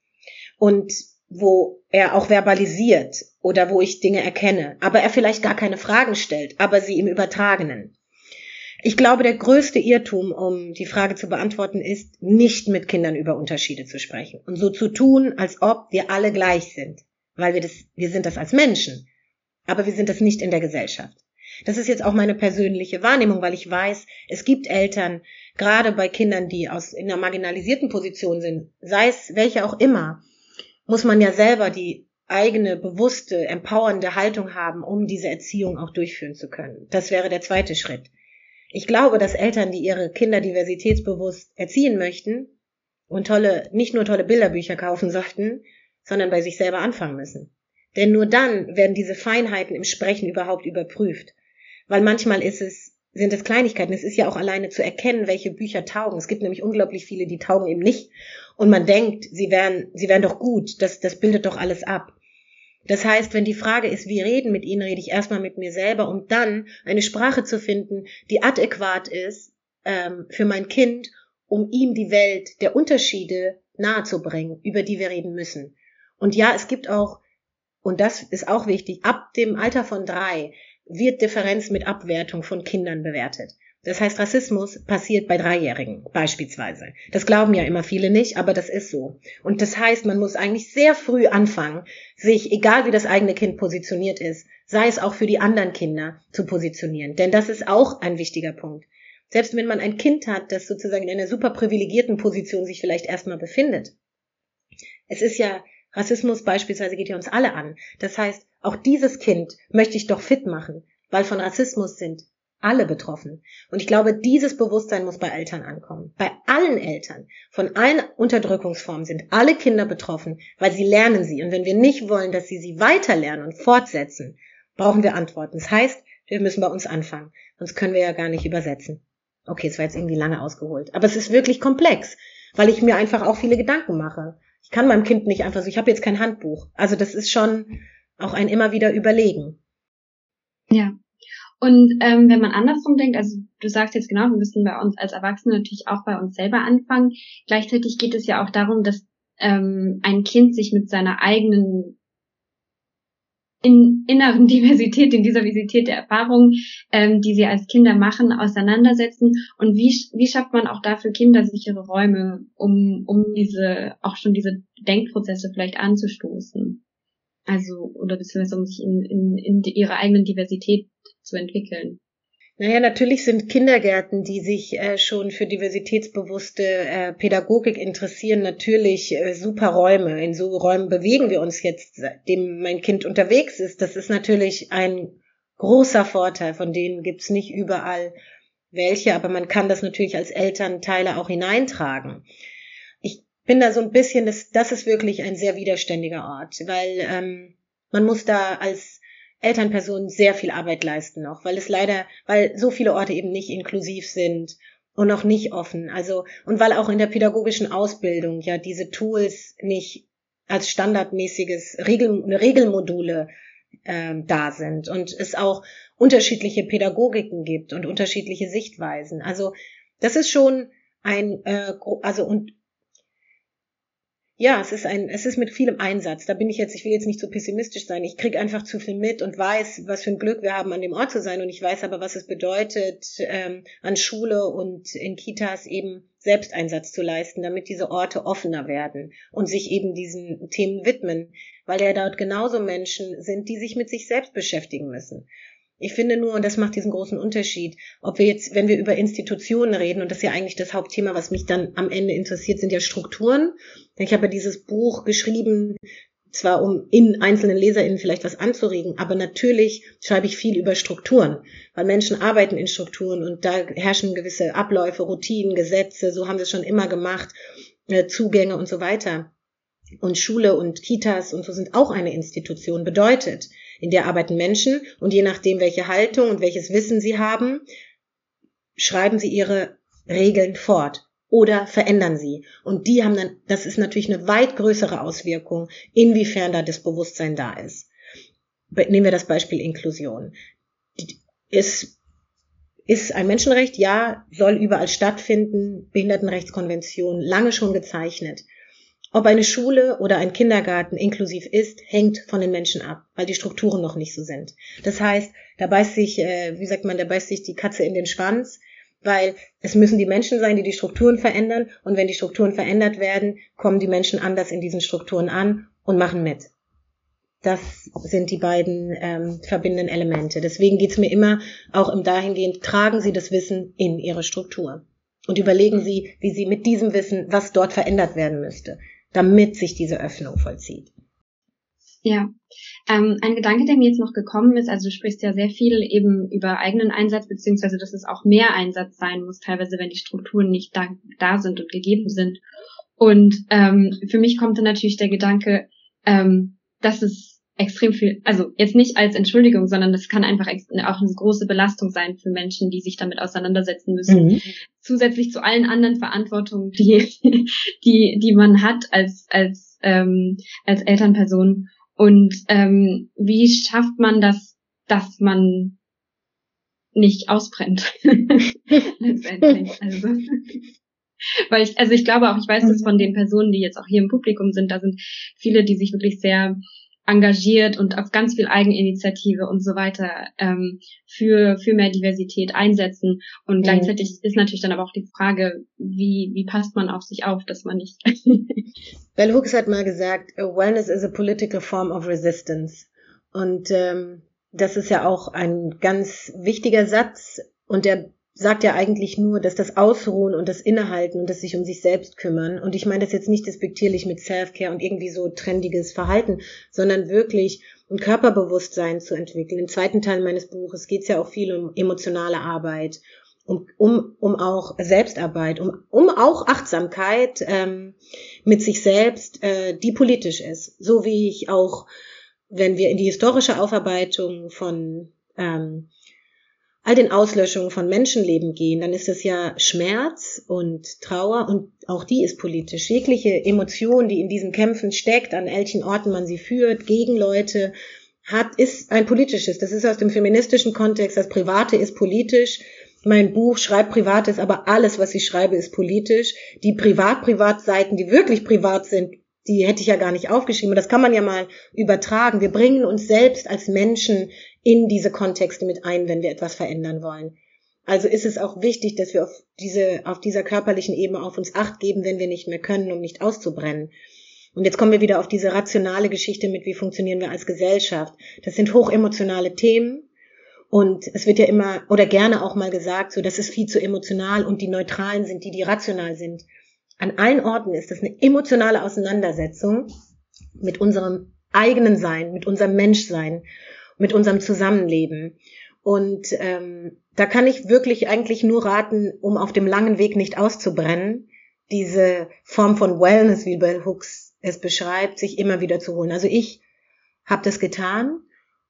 und wo er auch verbalisiert oder wo ich Dinge erkenne, aber er vielleicht gar keine Fragen stellt, aber sie im Übertragenen. Ich glaube, der größte Irrtum, um die Frage zu beantworten, ist, nicht mit Kindern über Unterschiede zu sprechen und so zu tun, als ob wir alle gleich sind, weil wir das, wir sind das als Menschen, aber wir sind das nicht in der Gesellschaft. Das ist jetzt auch meine persönliche Wahrnehmung, weil ich weiß, es gibt Eltern, gerade bei Kindern, die aus in einer marginalisierten Position sind, sei es welche auch immer, muss man ja selber die eigene bewusste, empowernde Haltung haben, um diese Erziehung auch durchführen zu können. Das wäre der zweite Schritt. Ich glaube, dass Eltern, die ihre Kinder diversitätsbewusst erziehen möchten und tolle, nicht nur tolle Bilderbücher kaufen sollten, sondern bei sich selber anfangen müssen. Denn nur dann werden diese Feinheiten im Sprechen überhaupt überprüft. Weil manchmal ist es, sind es Kleinigkeiten. Es ist ja auch alleine zu erkennen, welche Bücher taugen. Es gibt nämlich unglaublich viele, die taugen eben nicht. Und man denkt, sie wären, sie wären doch gut. Das, das bildet doch alles ab. Das heißt, wenn die Frage ist, wie reden mit ihnen, rede ich erstmal mit mir selber, um dann eine Sprache zu finden, die adäquat ist ähm, für mein Kind, um ihm die Welt der Unterschiede nahezubringen, über die wir reden müssen. Und ja, es gibt auch, und das ist auch wichtig, ab dem Alter von drei wird Differenz mit Abwertung von Kindern bewertet. Das heißt, Rassismus passiert bei Dreijährigen beispielsweise. Das glauben ja immer viele nicht, aber das ist so. Und das heißt, man muss eigentlich sehr früh anfangen, sich, egal wie das eigene Kind positioniert ist, sei es auch für die anderen Kinder, zu positionieren. Denn das ist auch ein wichtiger Punkt. Selbst wenn man ein Kind hat, das sozusagen in einer super privilegierten Position sich vielleicht erstmal befindet. Es ist ja, Rassismus beispielsweise geht ja uns alle an. Das heißt, auch dieses Kind möchte ich doch fit machen, weil von Rassismus sind alle betroffen. Und ich glaube, dieses Bewusstsein muss bei Eltern ankommen. Bei allen Eltern, von allen Unterdrückungsformen sind alle Kinder betroffen, weil sie lernen sie. Und wenn wir nicht wollen, dass sie sie weiterlernen und fortsetzen, brauchen wir Antworten. Das heißt, wir müssen bei uns anfangen. Sonst können wir ja gar nicht übersetzen. Okay, es war jetzt irgendwie lange ausgeholt. Aber es ist wirklich komplex, weil ich mir einfach auch viele Gedanken mache. Ich kann meinem Kind nicht einfach so, ich habe jetzt kein Handbuch. Also das ist schon auch ein immer wieder überlegen. Ja, und ähm, wenn man andersrum denkt, also du sagst jetzt genau, wir müssen bei uns als Erwachsene natürlich auch bei uns selber anfangen. Gleichzeitig geht es ja auch darum, dass ähm, ein Kind sich mit seiner eigenen in inneren Diversität, in dieser Diversität der Erfahrungen, ähm, die sie als Kinder machen, auseinandersetzen. Und wie, wie schafft man auch dafür kindersichere Räume, um, um diese, auch schon diese Denkprozesse vielleicht anzustoßen? Also, oder beziehungsweise um sich in, in, in ihre eigenen Diversität zu entwickeln. Naja, natürlich sind Kindergärten, die sich äh, schon für diversitätsbewusste äh, Pädagogik interessieren, natürlich äh, super Räume. In so Räumen bewegen wir uns jetzt, seitdem mein Kind unterwegs ist. Das ist natürlich ein großer Vorteil, von denen gibt's nicht überall welche, aber man kann das natürlich als Elternteile auch hineintragen. Bin da so ein bisschen, das, das ist wirklich ein sehr widerständiger Ort, weil ähm, man muss da als Elternpersonen sehr viel Arbeit leisten noch, weil es leider, weil so viele Orte eben nicht inklusiv sind und noch nicht offen. Also, und weil auch in der pädagogischen Ausbildung ja diese Tools nicht als standardmäßiges Regel, Regelmodule ähm, da sind und es auch unterschiedliche Pädagogiken gibt und unterschiedliche Sichtweisen. Also das ist schon ein, äh, also und ja, es ist ein, es ist mit vielem Einsatz. Da bin ich jetzt, ich will jetzt nicht so pessimistisch sein. Ich krieg einfach zu viel mit und weiß, was für ein Glück wir haben, an dem Ort zu sein. Und ich weiß aber, was es bedeutet, ähm, an Schule und in Kitas eben Selbsteinsatz zu leisten, damit diese Orte offener werden und sich eben diesen Themen widmen, weil ja dort genauso Menschen sind, die sich mit sich selbst beschäftigen müssen. Ich finde nur, und das macht diesen großen Unterschied, ob wir jetzt, wenn wir über Institutionen reden, und das ist ja eigentlich das Hauptthema, was mich dann am Ende interessiert, sind ja Strukturen. Ich habe ja dieses Buch geschrieben, zwar um in einzelnen LeserInnen vielleicht was anzuregen, aber natürlich schreibe ich viel über Strukturen, weil Menschen arbeiten in Strukturen und da herrschen gewisse Abläufe, Routinen, Gesetze, so haben wir es schon immer gemacht, äh, Zugänge und so weiter. Und Schule und Kitas und so sind auch eine Institution, bedeutet, in der arbeiten Menschen und je nachdem, welche Haltung und welches Wissen sie haben, schreiben sie ihre Regeln fort oder verändern sie. Und die haben dann, das ist natürlich eine weit größere Auswirkung, inwiefern da das Bewusstsein da ist. Nehmen wir das Beispiel Inklusion. Ist, ist ein Menschenrecht, ja, soll überall stattfinden, Behindertenrechtskonvention, lange schon gezeichnet. Ob eine Schule oder ein Kindergarten inklusiv ist, hängt von den Menschen ab, weil die Strukturen noch nicht so sind. Das heißt, da beißt sich, äh, wie sagt man, da beißt sich die Katze in den Schwanz. weil es müssen die Menschen sein, die die Strukturen verändern. Und wenn die Strukturen verändert werden, kommen die Menschen anders in diesen Strukturen an und machen mit. Das sind die beiden ähm, verbindenden Elemente. Deswegen geht's mir immer auch im dahingehend, tragen Sie das Wissen in Ihre Struktur und überlegen Sie, wie Sie mit diesem Wissen, was dort verändert werden müsste, damit sich diese Öffnung vollzieht. Ja, ähm, ein Gedanke, der mir jetzt noch gekommen ist, also du sprichst ja sehr viel eben über eigenen Einsatz, beziehungsweise dass es auch mehr Einsatz sein muss, teilweise wenn die Strukturen nicht da, da sind und gegeben sind. Und ähm, für mich kommt dann natürlich der Gedanke, ähm, dass es extrem viel, also jetzt nicht als Entschuldigung, sondern das kann einfach auch eine große Belastung sein für Menschen, die sich damit auseinandersetzen müssen. Mhm. Zusätzlich zu allen anderen Verantwortungen, die, die, die man hat als, als, ähm, als Elternperson. Und ähm, wie schafft man das, dass man nicht ausbrennt? Letztendlich. Also. Weil ich, also ich glaube auch, ich weiß das von den Personen, die jetzt auch hier im Publikum sind, da sind viele, die sich wirklich sehr engagiert und auf ganz viel Eigeninitiative und so weiter ähm, für, für mehr Diversität einsetzen. Und mhm. gleichzeitig ist natürlich dann aber auch die Frage, wie, wie passt man auf sich auf, dass man nicht. Bell Hooks hat mal gesagt, Wellness is a political form of resistance. Und ähm, das ist ja auch ein ganz wichtiger Satz und der sagt ja eigentlich nur, dass das Ausruhen und das Innehalten und das sich um sich selbst kümmern, und ich meine das jetzt nicht despektierlich mit Self-Care und irgendwie so trendiges Verhalten, sondern wirklich ein Körperbewusstsein zu entwickeln. Im zweiten Teil meines Buches geht es ja auch viel um emotionale Arbeit, um, um, um auch Selbstarbeit, um, um auch Achtsamkeit ähm, mit sich selbst, äh, die politisch ist. So wie ich auch, wenn wir in die historische Aufarbeitung von ähm, all den Auslöschungen von Menschenleben gehen, dann ist es ja Schmerz und Trauer und auch die ist politisch. Jegliche Emotion, die in diesen Kämpfen steckt, an welchen Orten man sie führt, gegen Leute, hat, ist ein politisches. Das ist aus dem feministischen Kontext. Das Private ist politisch. Mein Buch schreibt Privates, aber alles, was ich schreibe, ist politisch. Die Privat-Privat-Seiten, die wirklich privat sind, die hätte ich ja gar nicht aufgeschrieben. Und das kann man ja mal übertragen. Wir bringen uns selbst als Menschen in diese Kontexte mit ein, wenn wir etwas verändern wollen. Also ist es auch wichtig, dass wir auf diese, auf dieser körperlichen Ebene auf uns acht geben, wenn wir nicht mehr können, um nicht auszubrennen. Und jetzt kommen wir wieder auf diese rationale Geschichte mit, wie funktionieren wir als Gesellschaft. Das sind hochemotionale Themen. Und es wird ja immer oder gerne auch mal gesagt, so das ist viel zu emotional und die Neutralen sind die, die rational sind. An allen Orten ist das eine emotionale Auseinandersetzung mit unserem eigenen Sein, mit unserem Menschsein mit unserem Zusammenleben. Und ähm, da kann ich wirklich eigentlich nur raten, um auf dem langen Weg nicht auszubrennen, diese Form von Wellness, wie Bell Hooks es beschreibt, sich immer wieder zu holen. Also ich habe das getan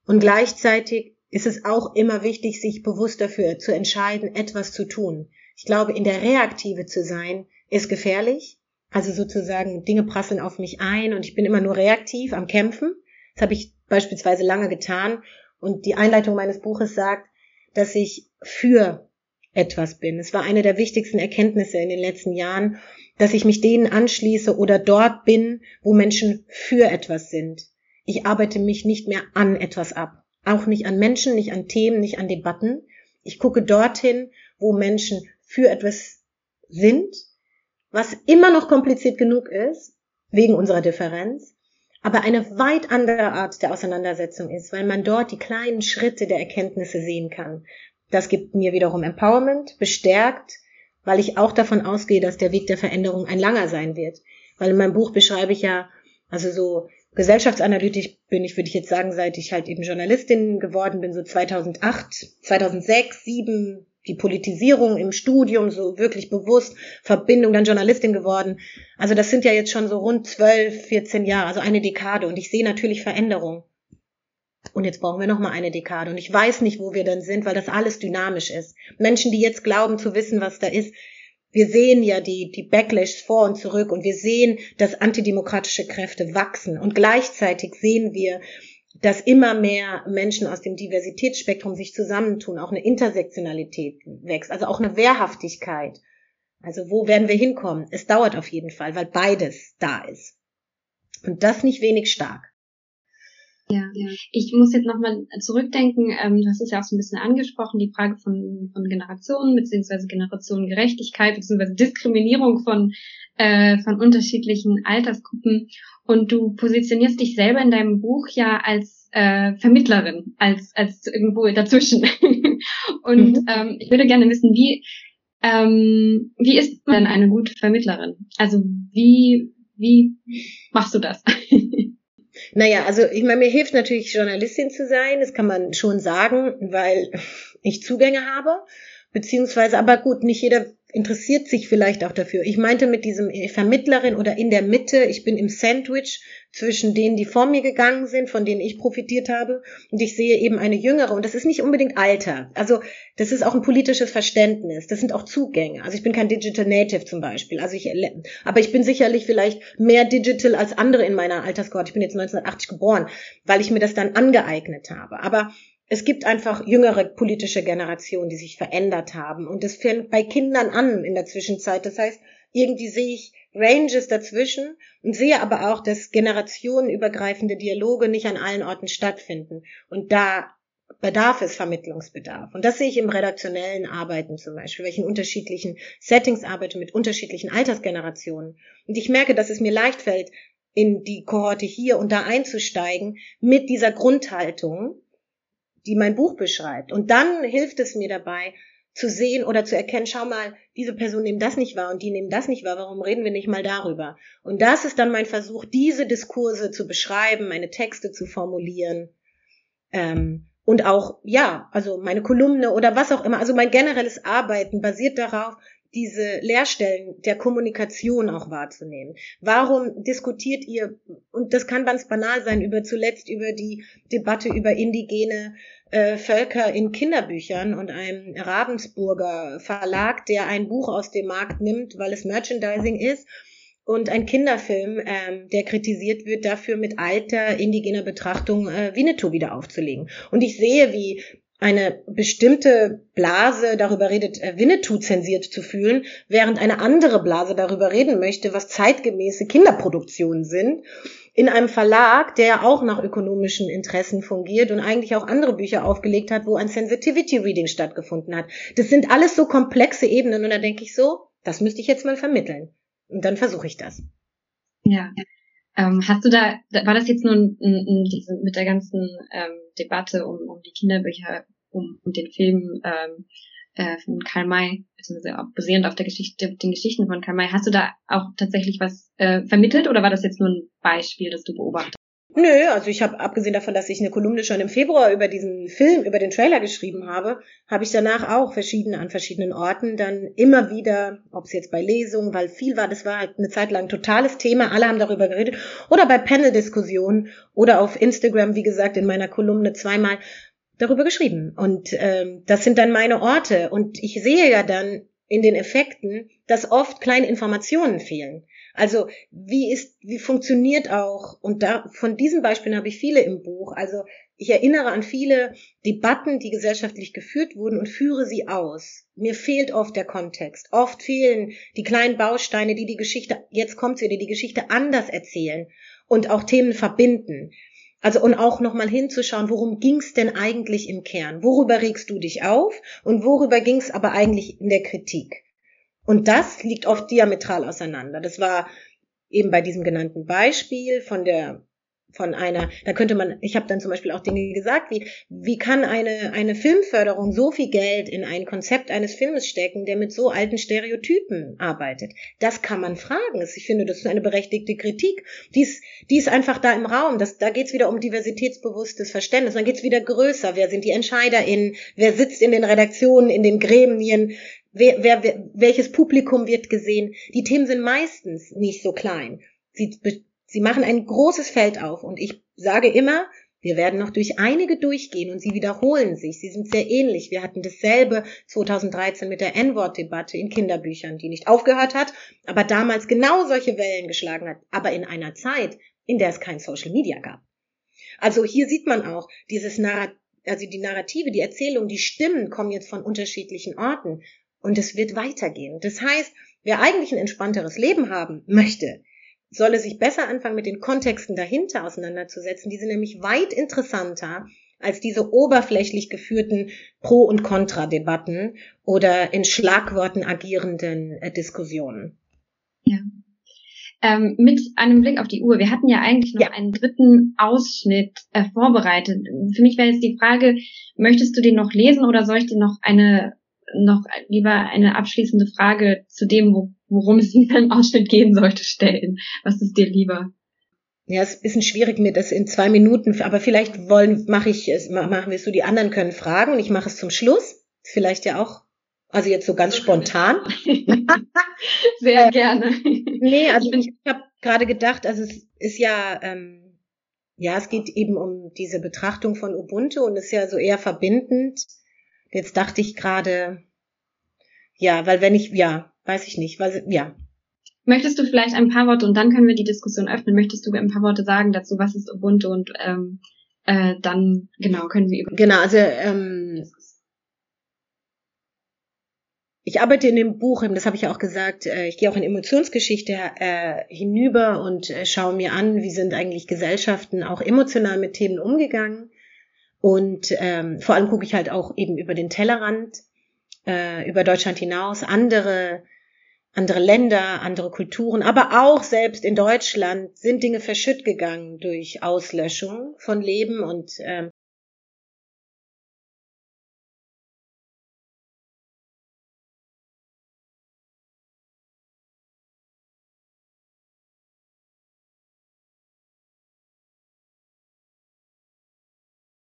und gleichzeitig ist es auch immer wichtig, sich bewusst dafür zu entscheiden, etwas zu tun. Ich glaube, in der Reaktive zu sein, ist gefährlich. Also sozusagen, Dinge prasseln auf mich ein und ich bin immer nur reaktiv am Kämpfen. Das habe ich beispielsweise lange getan. Und die Einleitung meines Buches sagt, dass ich für etwas bin. Es war eine der wichtigsten Erkenntnisse in den letzten Jahren, dass ich mich denen anschließe oder dort bin, wo Menschen für etwas sind. Ich arbeite mich nicht mehr an etwas ab. Auch nicht an Menschen, nicht an Themen, nicht an Debatten. Ich gucke dorthin, wo Menschen für etwas sind, was immer noch kompliziert genug ist, wegen unserer Differenz, aber eine weit andere Art der Auseinandersetzung ist, weil man dort die kleinen Schritte der Erkenntnisse sehen kann. Das gibt mir wiederum Empowerment, bestärkt, weil ich auch davon ausgehe, dass der Weg der Veränderung ein langer sein wird. Weil in meinem Buch beschreibe ich ja, also so gesellschaftsanalytisch bin ich, würde ich jetzt sagen, seit ich halt eben Journalistin geworden bin, so 2008, 2006, 2007, die Politisierung im Studium so wirklich bewusst, Verbindung, dann Journalistin geworden. Also das sind ja jetzt schon so rund zwölf, 14 Jahre, also eine Dekade und ich sehe natürlich Veränderung. Und jetzt brauchen wir noch mal eine Dekade und ich weiß nicht, wo wir dann sind, weil das alles dynamisch ist. Menschen, die jetzt glauben zu wissen, was da ist, wir sehen ja die, die Backlash vor und zurück und wir sehen, dass antidemokratische Kräfte wachsen und gleichzeitig sehen wir, dass immer mehr Menschen aus dem Diversitätsspektrum sich zusammentun, auch eine Intersektionalität wächst, also auch eine Wehrhaftigkeit. Also wo werden wir hinkommen? Es dauert auf jeden Fall, weil beides da ist. Und das nicht wenig stark. Ja, ja. Ich muss jetzt nochmal zurückdenken, ähm, du hast es ja auch so ein bisschen angesprochen, die Frage von, von Generationen beziehungsweise Generationengerechtigkeit beziehungsweise Diskriminierung von, äh, von unterschiedlichen Altersgruppen. Und du positionierst dich selber in deinem Buch ja als äh, Vermittlerin, als, als irgendwo dazwischen. Und mhm. ähm, ich würde gerne wissen, wie, ähm, wie ist denn eine gute Vermittlerin? Also wie, wie machst du das? Naja, also ich meine, mir hilft natürlich Journalistin zu sein, das kann man schon sagen, weil ich Zugänge habe, beziehungsweise, aber gut, nicht jeder interessiert sich vielleicht auch dafür. Ich meinte mit diesem Vermittlerin oder in der Mitte, ich bin im Sandwich zwischen denen, die vor mir gegangen sind, von denen ich profitiert habe, und ich sehe eben eine jüngere, und das ist nicht unbedingt Alter. Also das ist auch ein politisches Verständnis, das sind auch Zugänge. Also ich bin kein Digital Native zum Beispiel, also ich, aber ich bin sicherlich vielleicht mehr digital als andere in meiner Alterskohorte. Ich bin jetzt 1980 geboren, weil ich mir das dann angeeignet habe. Aber es gibt einfach jüngere politische Generationen, die sich verändert haben. Und das fängt bei Kindern an in der Zwischenzeit. Das heißt, irgendwie sehe ich Ranges dazwischen und sehe aber auch, dass generationenübergreifende Dialoge nicht an allen Orten stattfinden. Und da bedarf es Vermittlungsbedarf. Und das sehe ich im redaktionellen Arbeiten zum Beispiel, in unterschiedlichen Settings arbeite mit unterschiedlichen Altersgenerationen. Und ich merke, dass es mir leicht fällt, in die Kohorte hier und da einzusteigen mit dieser Grundhaltung, die mein Buch beschreibt. Und dann hilft es mir dabei, zu sehen oder zu erkennen, schau mal, diese Person nimmt das nicht wahr und die nehmen das nicht wahr, warum reden wir nicht mal darüber? Und das ist dann mein Versuch, diese Diskurse zu beschreiben, meine Texte zu formulieren. Ähm, und auch, ja, also meine Kolumne oder was auch immer, also mein generelles Arbeiten basiert darauf, diese Leerstellen der Kommunikation auch wahrzunehmen. Warum diskutiert ihr, und das kann ganz banal sein, über zuletzt über die Debatte über indigene äh, Völker in Kinderbüchern und einem Ravensburger Verlag, der ein Buch aus dem Markt nimmt, weil es Merchandising ist, und ein Kinderfilm, ähm, der kritisiert wird, dafür mit alter indigener Betrachtung äh, Winnetou wieder aufzulegen. Und ich sehe, wie eine bestimmte Blase darüber redet, äh, Winnetou zensiert zu fühlen, während eine andere Blase darüber reden möchte, was zeitgemäße Kinderproduktionen sind, in einem Verlag, der auch nach ökonomischen Interessen fungiert und eigentlich auch andere Bücher aufgelegt hat, wo ein Sensitivity Reading stattgefunden hat. Das sind alles so komplexe Ebenen und da denke ich so, das müsste ich jetzt mal vermitteln. Und dann versuche ich das. Ja. Ähm, hast du da, war das jetzt nur ein, ein, ein, mit der ganzen ähm, Debatte um, um die Kinderbücher, um, um den Film ähm, äh, von Karl May, beziehungsweise basierend auf der Geschichte, den Geschichten von Karl May, hast du da auch tatsächlich was äh, vermittelt oder war das jetzt nur ein Beispiel, das du beobachtet? Nö, also ich habe abgesehen davon, dass ich eine Kolumne schon im Februar über diesen Film, über den Trailer geschrieben habe, habe ich danach auch verschiedene an verschiedenen Orten dann immer wieder, ob es jetzt bei Lesungen, weil viel war, das war halt eine Zeit lang totales Thema, alle haben darüber geredet, oder bei Panel-Diskussionen oder auf Instagram, wie gesagt, in meiner Kolumne zweimal darüber geschrieben. Und ähm, das sind dann meine Orte. Und ich sehe ja dann in den Effekten, dass oft kleine Informationen fehlen. Also wie ist, wie funktioniert auch, und da, von diesen Beispielen habe ich viele im Buch. Also ich erinnere an viele Debatten, die gesellschaftlich geführt wurden und führe sie aus. Mir fehlt oft der Kontext. Oft fehlen die kleinen Bausteine, die die Geschichte, jetzt kommt sie wieder, die Geschichte anders erzählen und auch Themen verbinden. Also und auch nochmal hinzuschauen, worum ging's denn eigentlich im Kern? Worüber regst du dich auf und worüber ging's aber eigentlich in der Kritik? Und das liegt oft diametral auseinander. Das war eben bei diesem genannten Beispiel von der von einer, da könnte man, ich habe dann zum Beispiel auch Dinge gesagt, wie, wie kann eine, eine Filmförderung so viel Geld in ein Konzept eines Filmes stecken, der mit so alten Stereotypen arbeitet? Das kann man fragen. Ich finde, das ist eine berechtigte Kritik. Die ist, die ist einfach da im Raum. Das, da geht's wieder um diversitätsbewusstes Verständnis. Dann geht's wieder größer. Wer sind die EntscheiderInnen? Wer sitzt in den Redaktionen, in den Gremien? Wer, wer, welches Publikum wird gesehen? Die Themen sind meistens nicht so klein. Sie, sie machen ein großes Feld auf und ich sage immer, wir werden noch durch einige durchgehen und sie wiederholen sich. Sie sind sehr ähnlich. Wir hatten dasselbe 2013 mit der N-Wort-Debatte in Kinderbüchern, die nicht aufgehört hat, aber damals genau solche Wellen geschlagen hat, aber in einer Zeit, in der es kein Social Media gab. Also hier sieht man auch dieses Narrativ, also die Narrative, die Erzählung, die Stimmen kommen jetzt von unterschiedlichen Orten. Und es wird weitergehen. Das heißt, wer eigentlich ein entspannteres Leben haben möchte, solle sich besser anfangen, mit den Kontexten dahinter auseinanderzusetzen. Die sind nämlich weit interessanter als diese oberflächlich geführten Pro- und Kontra-Debatten oder in Schlagworten agierenden äh, Diskussionen. Ja. Ähm, mit einem Blick auf die Uhr. Wir hatten ja eigentlich noch ja. einen dritten Ausschnitt äh, vorbereitet. Für mich wäre jetzt die Frage, möchtest du den noch lesen oder soll ich dir noch eine noch lieber eine abschließende Frage zu dem, wo, worum es in diesem Ausschnitt gehen sollte, stellen? Was ist dir lieber? Ja, es ist ein bisschen schwierig, mir das in zwei Minuten, aber vielleicht wollen, mache ich es, machen wir es so, die anderen können fragen und ich mache es zum Schluss. Vielleicht ja auch, also jetzt so ganz spontan. Sehr äh, gerne. Nee, also ich, ich habe gerade gedacht, also es ist ja, ähm, ja, es geht eben um diese Betrachtung von Ubuntu und ist ja so eher verbindend. Jetzt dachte ich gerade, ja, weil wenn ich, ja, weiß ich nicht, weil, ja, Möchtest du vielleicht ein paar Worte und dann können wir die Diskussion öffnen. Möchtest du ein paar Worte sagen dazu, was ist Ubuntu und ähm, äh, dann genau können wir über genau also ähm, ich arbeite in dem Buch, das habe ich ja auch gesagt, äh, ich gehe auch in Emotionsgeschichte äh, hinüber und äh, schaue mir an, wie sind eigentlich Gesellschaften auch emotional mit Themen umgegangen. Und ähm, vor allem gucke ich halt auch eben über den Tellerrand, äh, über Deutschland hinaus, andere andere Länder, andere Kulturen, aber auch selbst in Deutschland sind Dinge verschütt gegangen durch Auslöschung von Leben und ähm,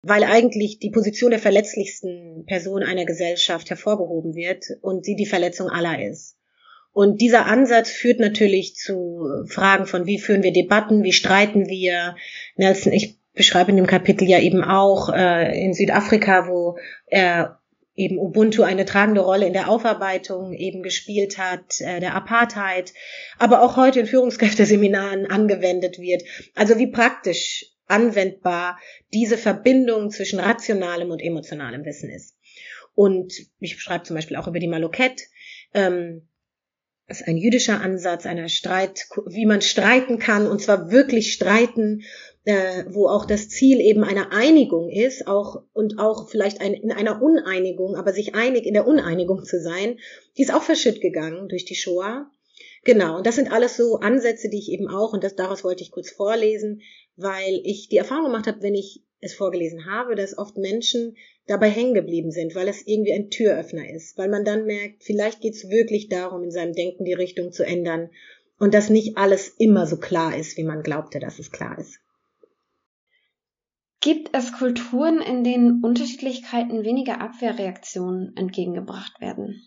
weil eigentlich die Position der verletzlichsten Person einer Gesellschaft hervorgehoben wird und sie die Verletzung aller ist. Und dieser Ansatz führt natürlich zu Fragen von, wie führen wir Debatten, wie streiten wir. Nelson, ich beschreibe in dem Kapitel ja eben auch äh, in Südafrika, wo er eben Ubuntu eine tragende Rolle in der Aufarbeitung eben gespielt hat, äh, der Apartheid, aber auch heute in Führungskräfteseminaren angewendet wird. Also wie praktisch anwendbar diese Verbindung zwischen rationalem und emotionalem Wissen ist. Und ich schreibe zum Beispiel auch über die Malokette. Ähm, das ist ein jüdischer Ansatz einer Streit, wie man streiten kann, und zwar wirklich streiten, äh, wo auch das Ziel eben eine Einigung ist, auch und auch vielleicht ein, in einer Uneinigung, aber sich einig in der Uneinigung zu sein, die ist auch verschütt gegangen durch die Shoah. Genau, und das sind alles so Ansätze, die ich eben auch, und das daraus wollte ich kurz vorlesen, weil ich die Erfahrung gemacht habe, wenn ich es vorgelesen habe, dass oft Menschen dabei hängen geblieben sind, weil es irgendwie ein Türöffner ist, weil man dann merkt, vielleicht geht es wirklich darum, in seinem Denken die Richtung zu ändern und dass nicht alles immer so klar ist, wie man glaubte, dass es klar ist. Gibt es Kulturen, in denen Unterschiedlichkeiten weniger Abwehrreaktionen entgegengebracht werden?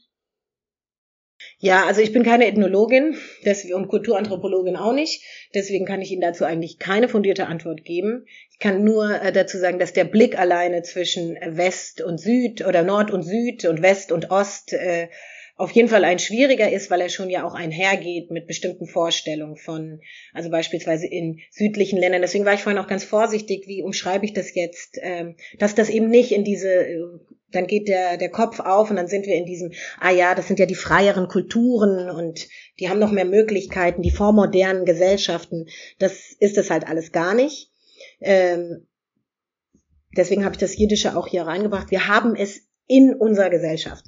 Ja, also ich bin keine Ethnologin deswegen, und Kulturanthropologin auch nicht. Deswegen kann ich Ihnen dazu eigentlich keine fundierte Antwort geben. Ich kann nur äh, dazu sagen, dass der Blick alleine zwischen West und Süd oder Nord und Süd und West und Ost äh, auf jeden Fall ein schwieriger ist, weil er schon ja auch einhergeht mit bestimmten Vorstellungen von, also beispielsweise in südlichen Ländern. Deswegen war ich vorhin auch ganz vorsichtig, wie umschreibe ich das jetzt, ähm, dass das eben nicht in diese, äh, dann geht der, der Kopf auf und dann sind wir in diesem, ah ja, das sind ja die freieren Kulturen und die haben noch mehr Möglichkeiten, die vormodernen Gesellschaften. Das ist es halt alles gar nicht. Ähm, deswegen habe ich das Jiddische auch hier reingebracht. Wir haben es in unserer Gesellschaft.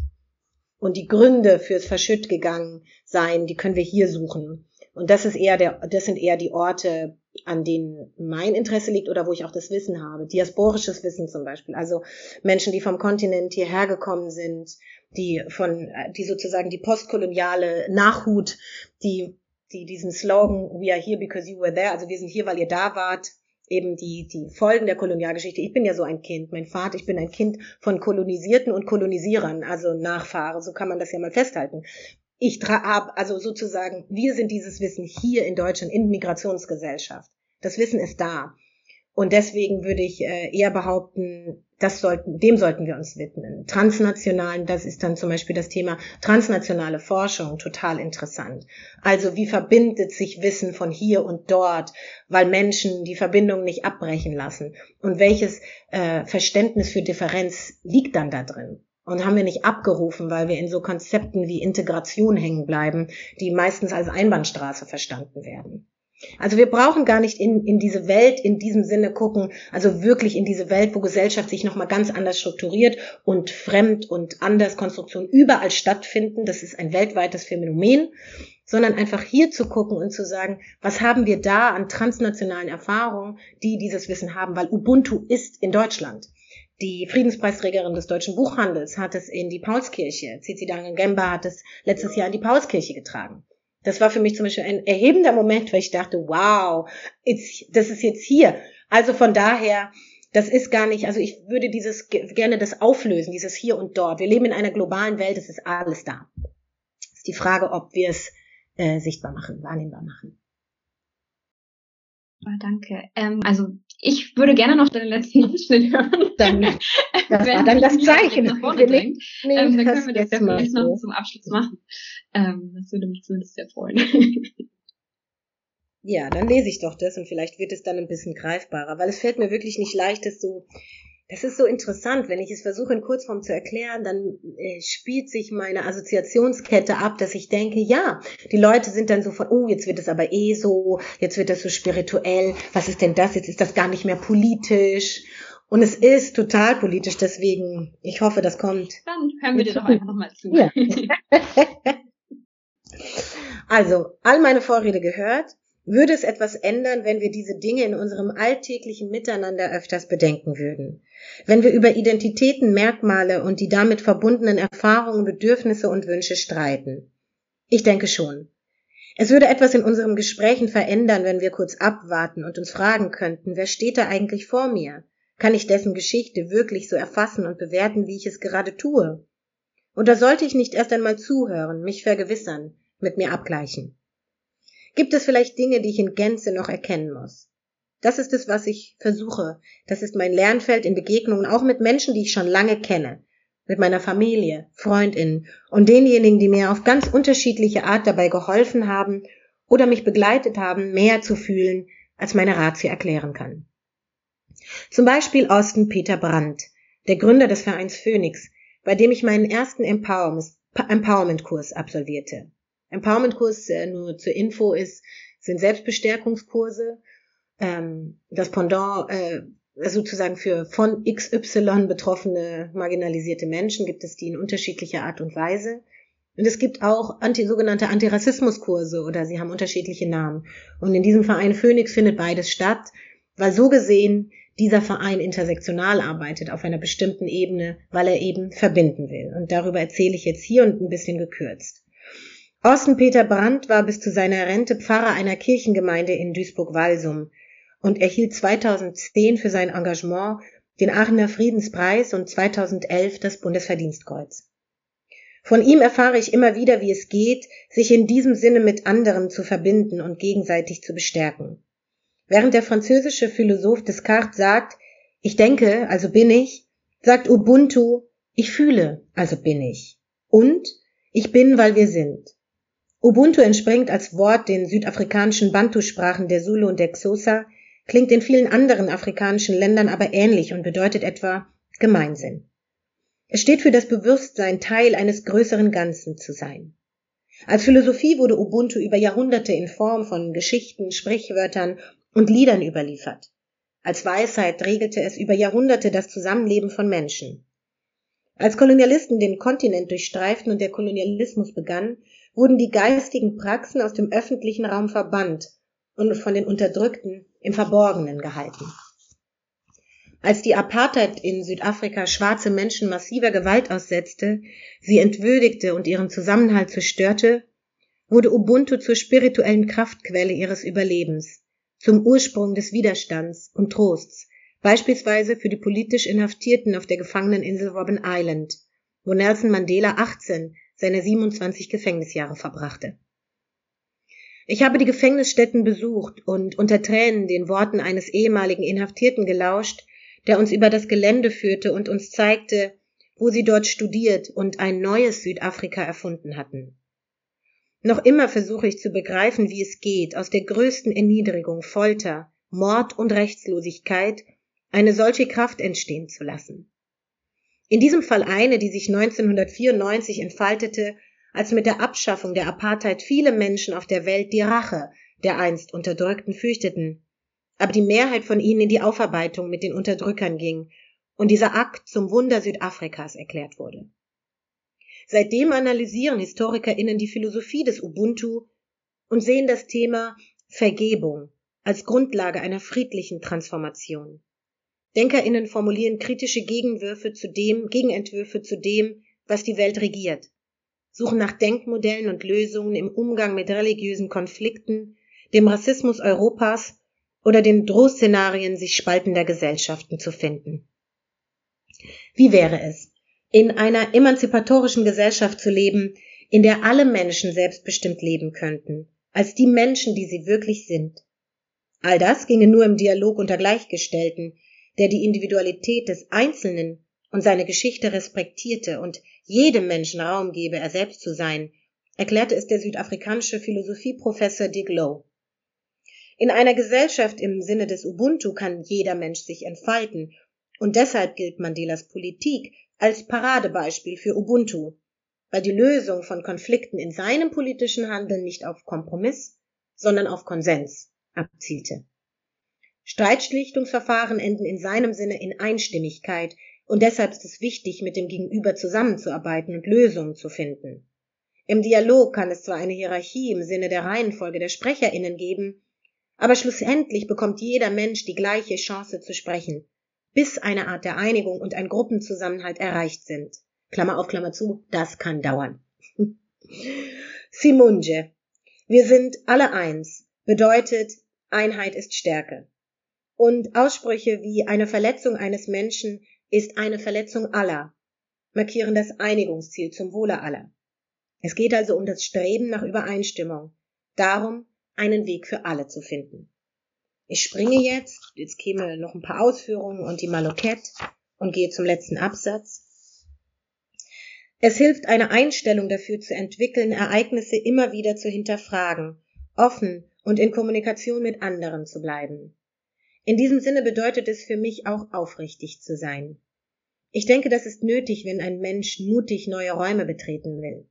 Und die Gründe fürs Verschütt gegangen sein, die können wir hier suchen. Und das ist eher der, das sind eher die Orte, an denen mein Interesse liegt oder wo ich auch das Wissen habe. Diasporisches Wissen zum Beispiel. Also Menschen, die vom Kontinent hierher gekommen sind, die von, die sozusagen die postkoloniale Nachhut, die, die diesen Slogan, we are here because you were there, also wir sind hier, weil ihr da wart, eben die, die Folgen der Kolonialgeschichte. Ich bin ja so ein Kind. Mein Vater, ich bin ein Kind von Kolonisierten und Kolonisierern, also Nachfahre. So kann man das ja mal festhalten. Ich habe also sozusagen, wir sind dieses Wissen hier in Deutschland in Migrationsgesellschaft. Das Wissen ist da. Und deswegen würde ich äh, eher behaupten, das sollten, dem sollten wir uns widmen. Transnationalen, das ist dann zum Beispiel das Thema transnationale Forschung, total interessant. Also wie verbindet sich Wissen von hier und dort, weil Menschen die Verbindung nicht abbrechen lassen? Und welches äh, Verständnis für Differenz liegt dann da drin? Und haben wir nicht abgerufen, weil wir in so Konzepten wie Integration hängen bleiben, die meistens als Einbahnstraße verstanden werden. Also wir brauchen gar nicht in, in diese Welt in diesem Sinne gucken, also wirklich in diese Welt, wo Gesellschaft sich nochmal ganz anders strukturiert und fremd und anders Konstruktionen überall stattfinden. Das ist ein weltweites Phänomen, sondern einfach hier zu gucken und zu sagen, was haben wir da an transnationalen Erfahrungen, die dieses Wissen haben, weil Ubuntu ist in Deutschland. Die Friedenspreisträgerin des deutschen Buchhandels hat es in die Paulskirche, Cici Gemba hat es letztes Jahr in die Paulskirche getragen. Das war für mich zum Beispiel ein erhebender Moment, weil ich dachte, wow, das ist jetzt hier. Also von daher, das ist gar nicht, also ich würde dieses gerne das auflösen, dieses hier und dort. Wir leben in einer globalen Welt, es ist alles da. Es ist die Frage, ob wir es äh, sichtbar machen, wahrnehmbar machen. Oh, danke. Ähm, also ich würde gerne noch den letzten Abschnitt hören. Dann, das war dann das Zeichen. Nee, nee, ähm, dann können wir das ja vielleicht noch zum Abschluss machen. Ähm, das würde mich zumindest sehr freuen. ja, dann lese ich doch das und vielleicht wird es dann ein bisschen greifbarer, weil es fällt mir wirklich nicht leicht, das so das ist so interessant, wenn ich es versuche in Kurzform zu erklären, dann äh, spielt sich meine Assoziationskette ab, dass ich denke, ja, die Leute sind dann so von, oh, jetzt wird es aber eh so, jetzt wird das so spirituell, was ist denn das, jetzt ist das gar nicht mehr politisch. Und es ist total politisch, deswegen, ich hoffe, das kommt. Dann hören wir dir doch einfach nochmal zu. Ja. also, all meine Vorrede gehört. Würde es etwas ändern, wenn wir diese Dinge in unserem alltäglichen Miteinander öfters bedenken würden? Wenn wir über Identitäten, Merkmale und die damit verbundenen Erfahrungen, Bedürfnisse und Wünsche streiten? Ich denke schon. Es würde etwas in unseren Gesprächen verändern, wenn wir kurz abwarten und uns fragen könnten, wer steht da eigentlich vor mir? Kann ich dessen Geschichte wirklich so erfassen und bewerten, wie ich es gerade tue? Oder sollte ich nicht erst einmal zuhören, mich vergewissern, mit mir abgleichen? Gibt es vielleicht Dinge, die ich in Gänze noch erkennen muss? Das ist es, was ich versuche. Das ist mein Lernfeld in Begegnungen, auch mit Menschen, die ich schon lange kenne. Mit meiner Familie, Freundinnen und denjenigen, die mir auf ganz unterschiedliche Art dabei geholfen haben oder mich begleitet haben, mehr zu fühlen, als meine Ratio erklären kann. Zum Beispiel Austin Peter Brandt, der Gründer des Vereins Phoenix, bei dem ich meinen ersten Empowerment-Kurs absolvierte. Empowerment-Kurs, äh, nur zur Info, ist, sind Selbstbestärkungskurse. Ähm, das Pendant äh, sozusagen für von XY betroffene marginalisierte Menschen gibt es die in unterschiedlicher Art und Weise. Und es gibt auch anti, sogenannte Antirassismuskurse oder sie haben unterschiedliche Namen. Und in diesem Verein Phoenix findet beides statt, weil so gesehen dieser Verein intersektional arbeitet auf einer bestimmten Ebene, weil er eben verbinden will. Und darüber erzähle ich jetzt hier und ein bisschen gekürzt. Orsten Peter Brandt war bis zu seiner Rente Pfarrer einer Kirchengemeinde in Duisburg-Walsum und erhielt 2010 für sein Engagement den Aachener Friedenspreis und 2011 das Bundesverdienstkreuz. Von ihm erfahre ich immer wieder, wie es geht, sich in diesem Sinne mit anderen zu verbinden und gegenseitig zu bestärken. Während der französische Philosoph Descartes sagt, ich denke, also bin ich, sagt Ubuntu, ich fühle, also bin ich. Und ich bin, weil wir sind. Ubuntu entspringt als Wort den südafrikanischen Bantu-Sprachen der Zulu und der Xhosa, klingt in vielen anderen afrikanischen Ländern aber ähnlich und bedeutet etwa Gemeinsinn. Es steht für das Bewusstsein, Teil eines größeren Ganzen zu sein. Als Philosophie wurde Ubuntu über Jahrhunderte in Form von Geschichten, Sprichwörtern und Liedern überliefert. Als Weisheit regelte es über Jahrhunderte das Zusammenleben von Menschen. Als Kolonialisten den Kontinent durchstreiften und der Kolonialismus begann, wurden die geistigen Praxen aus dem öffentlichen Raum verbannt und von den Unterdrückten im Verborgenen gehalten. Als die Apartheid in Südafrika schwarze Menschen massiver Gewalt aussetzte, sie entwürdigte und ihren Zusammenhalt zerstörte, wurde Ubuntu zur spirituellen Kraftquelle ihres Überlebens, zum Ursprung des Widerstands und Trosts, beispielsweise für die politisch Inhaftierten auf der Gefangeneninsel Robben Island, wo Nelson Mandela 18 seine 27 Gefängnisjahre verbrachte. Ich habe die Gefängnisstätten besucht und unter Tränen den Worten eines ehemaligen Inhaftierten gelauscht, der uns über das Gelände führte und uns zeigte, wo sie dort studiert und ein neues Südafrika erfunden hatten. Noch immer versuche ich zu begreifen, wie es geht, aus der größten Erniedrigung, Folter, Mord und Rechtslosigkeit eine solche Kraft entstehen zu lassen. In diesem Fall eine, die sich 1994 entfaltete, als mit der Abschaffung der Apartheid viele Menschen auf der Welt die Rache der einst Unterdrückten fürchteten, aber die Mehrheit von ihnen in die Aufarbeitung mit den Unterdrückern ging und dieser Akt zum Wunder Südafrikas erklärt wurde. Seitdem analysieren HistorikerInnen die Philosophie des Ubuntu und sehen das Thema Vergebung als Grundlage einer friedlichen Transformation. DenkerInnen formulieren kritische Gegenwürfe zu dem, Gegenentwürfe zu dem, was die Welt regiert, suchen nach Denkmodellen und Lösungen im Umgang mit religiösen Konflikten, dem Rassismus Europas oder den Drohszenarien sich spaltender Gesellschaften zu finden. Wie wäre es, in einer emanzipatorischen Gesellschaft zu leben, in der alle Menschen selbstbestimmt leben könnten, als die Menschen, die sie wirklich sind? All das ginge nur im Dialog unter Gleichgestellten, der die Individualität des Einzelnen und seine Geschichte respektierte und jedem Menschen Raum gebe, er selbst zu sein, erklärte es der südafrikanische Philosophieprofessor Dick Lowe. In einer Gesellschaft im Sinne des Ubuntu kann jeder Mensch sich entfalten, und deshalb gilt Mandelas Politik als Paradebeispiel für Ubuntu, weil die Lösung von Konflikten in seinem politischen Handeln nicht auf Kompromiss, sondern auf Konsens abzielte. Streitschlichtungsverfahren enden in seinem Sinne in Einstimmigkeit, und deshalb ist es wichtig, mit dem Gegenüber zusammenzuarbeiten und Lösungen zu finden. Im Dialog kann es zwar eine Hierarchie im Sinne der Reihenfolge der Sprecherinnen geben, aber schlussendlich bekommt jeder Mensch die gleiche Chance zu sprechen, bis eine Art der Einigung und ein Gruppenzusammenhalt erreicht sind. Klammer auf, Klammer zu, das kann dauern. Simunje. Wir sind alle eins. Bedeutet, Einheit ist Stärke. Und Aussprüche wie eine Verletzung eines Menschen ist eine Verletzung aller markieren das Einigungsziel zum Wohle aller. Es geht also um das Streben nach Übereinstimmung, darum, einen Weg für alle zu finden. Ich springe jetzt, jetzt käme noch ein paar Ausführungen und die Malokette und gehe zum letzten Absatz. Es hilft eine Einstellung dafür zu entwickeln, Ereignisse immer wieder zu hinterfragen, offen und in Kommunikation mit anderen zu bleiben. In diesem Sinne bedeutet es für mich auch aufrichtig zu sein. Ich denke, das ist nötig, wenn ein Mensch mutig neue Räume betreten will.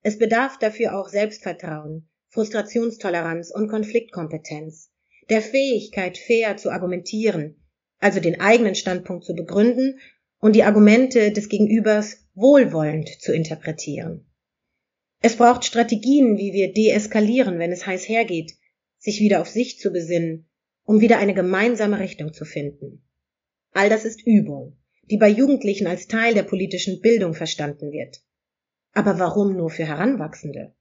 Es bedarf dafür auch Selbstvertrauen, Frustrationstoleranz und Konfliktkompetenz, der Fähigkeit, fair zu argumentieren, also den eigenen Standpunkt zu begründen und die Argumente des Gegenübers wohlwollend zu interpretieren. Es braucht Strategien, wie wir deeskalieren, wenn es heiß hergeht, sich wieder auf sich zu besinnen, um wieder eine gemeinsame Richtung zu finden. All das ist Übung, die bei Jugendlichen als Teil der politischen Bildung verstanden wird. Aber warum nur für Heranwachsende?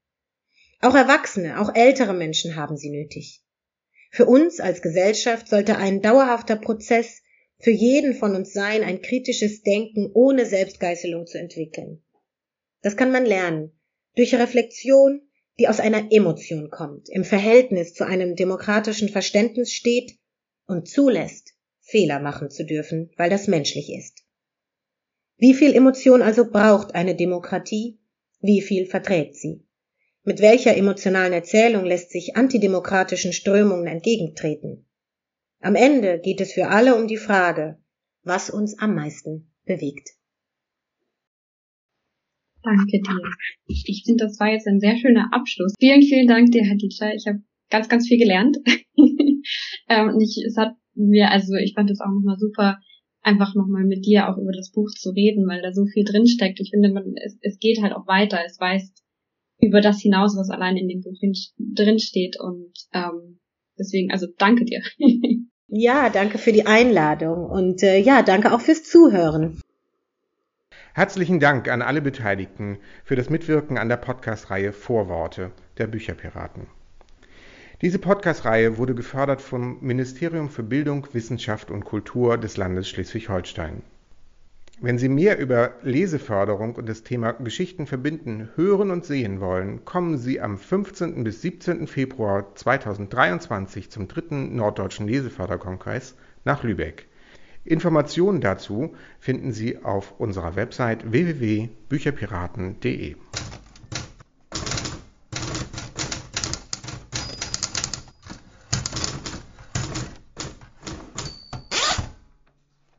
Auch Erwachsene, auch ältere Menschen haben sie nötig. Für uns als Gesellschaft sollte ein dauerhafter Prozess für jeden von uns sein, ein kritisches Denken ohne Selbstgeißelung zu entwickeln. Das kann man lernen, durch Reflexion, die aus einer Emotion kommt, im Verhältnis zu einem demokratischen Verständnis steht und zulässt, Fehler machen zu dürfen, weil das menschlich ist. Wie viel Emotion also braucht eine Demokratie? Wie viel verträgt sie? Mit welcher emotionalen Erzählung lässt sich antidemokratischen Strömungen entgegentreten? Am Ende geht es für alle um die Frage, was uns am meisten bewegt. Danke dir. Ich finde, das war jetzt ein sehr schöner Abschluss. Vielen, vielen Dank dir, Hadija. Ich habe ganz, ganz viel gelernt. ähm, ich, es hat mir, also ich fand es auch nochmal super, einfach nochmal mit dir auch über das Buch zu reden, weil da so viel drinsteckt. Ich finde, man, es, es geht halt auch weiter. Es weist über das hinaus, was allein in dem Buch drin steht. Und ähm, deswegen, also danke dir. ja, danke für die Einladung und äh, ja, danke auch fürs Zuhören. Herzlichen Dank an alle Beteiligten für das Mitwirken an der Podcast-Reihe Vorworte der Bücherpiraten. Diese Podcast-Reihe wurde gefördert vom Ministerium für Bildung, Wissenschaft und Kultur des Landes Schleswig-Holstein. Wenn Sie mehr über Leseförderung und das Thema Geschichten verbinden hören und sehen wollen, kommen Sie am 15. bis 17. Februar 2023 zum dritten Norddeutschen Leseförderkongress nach Lübeck. Informationen dazu finden Sie auf unserer Website www.bücherpiraten.de.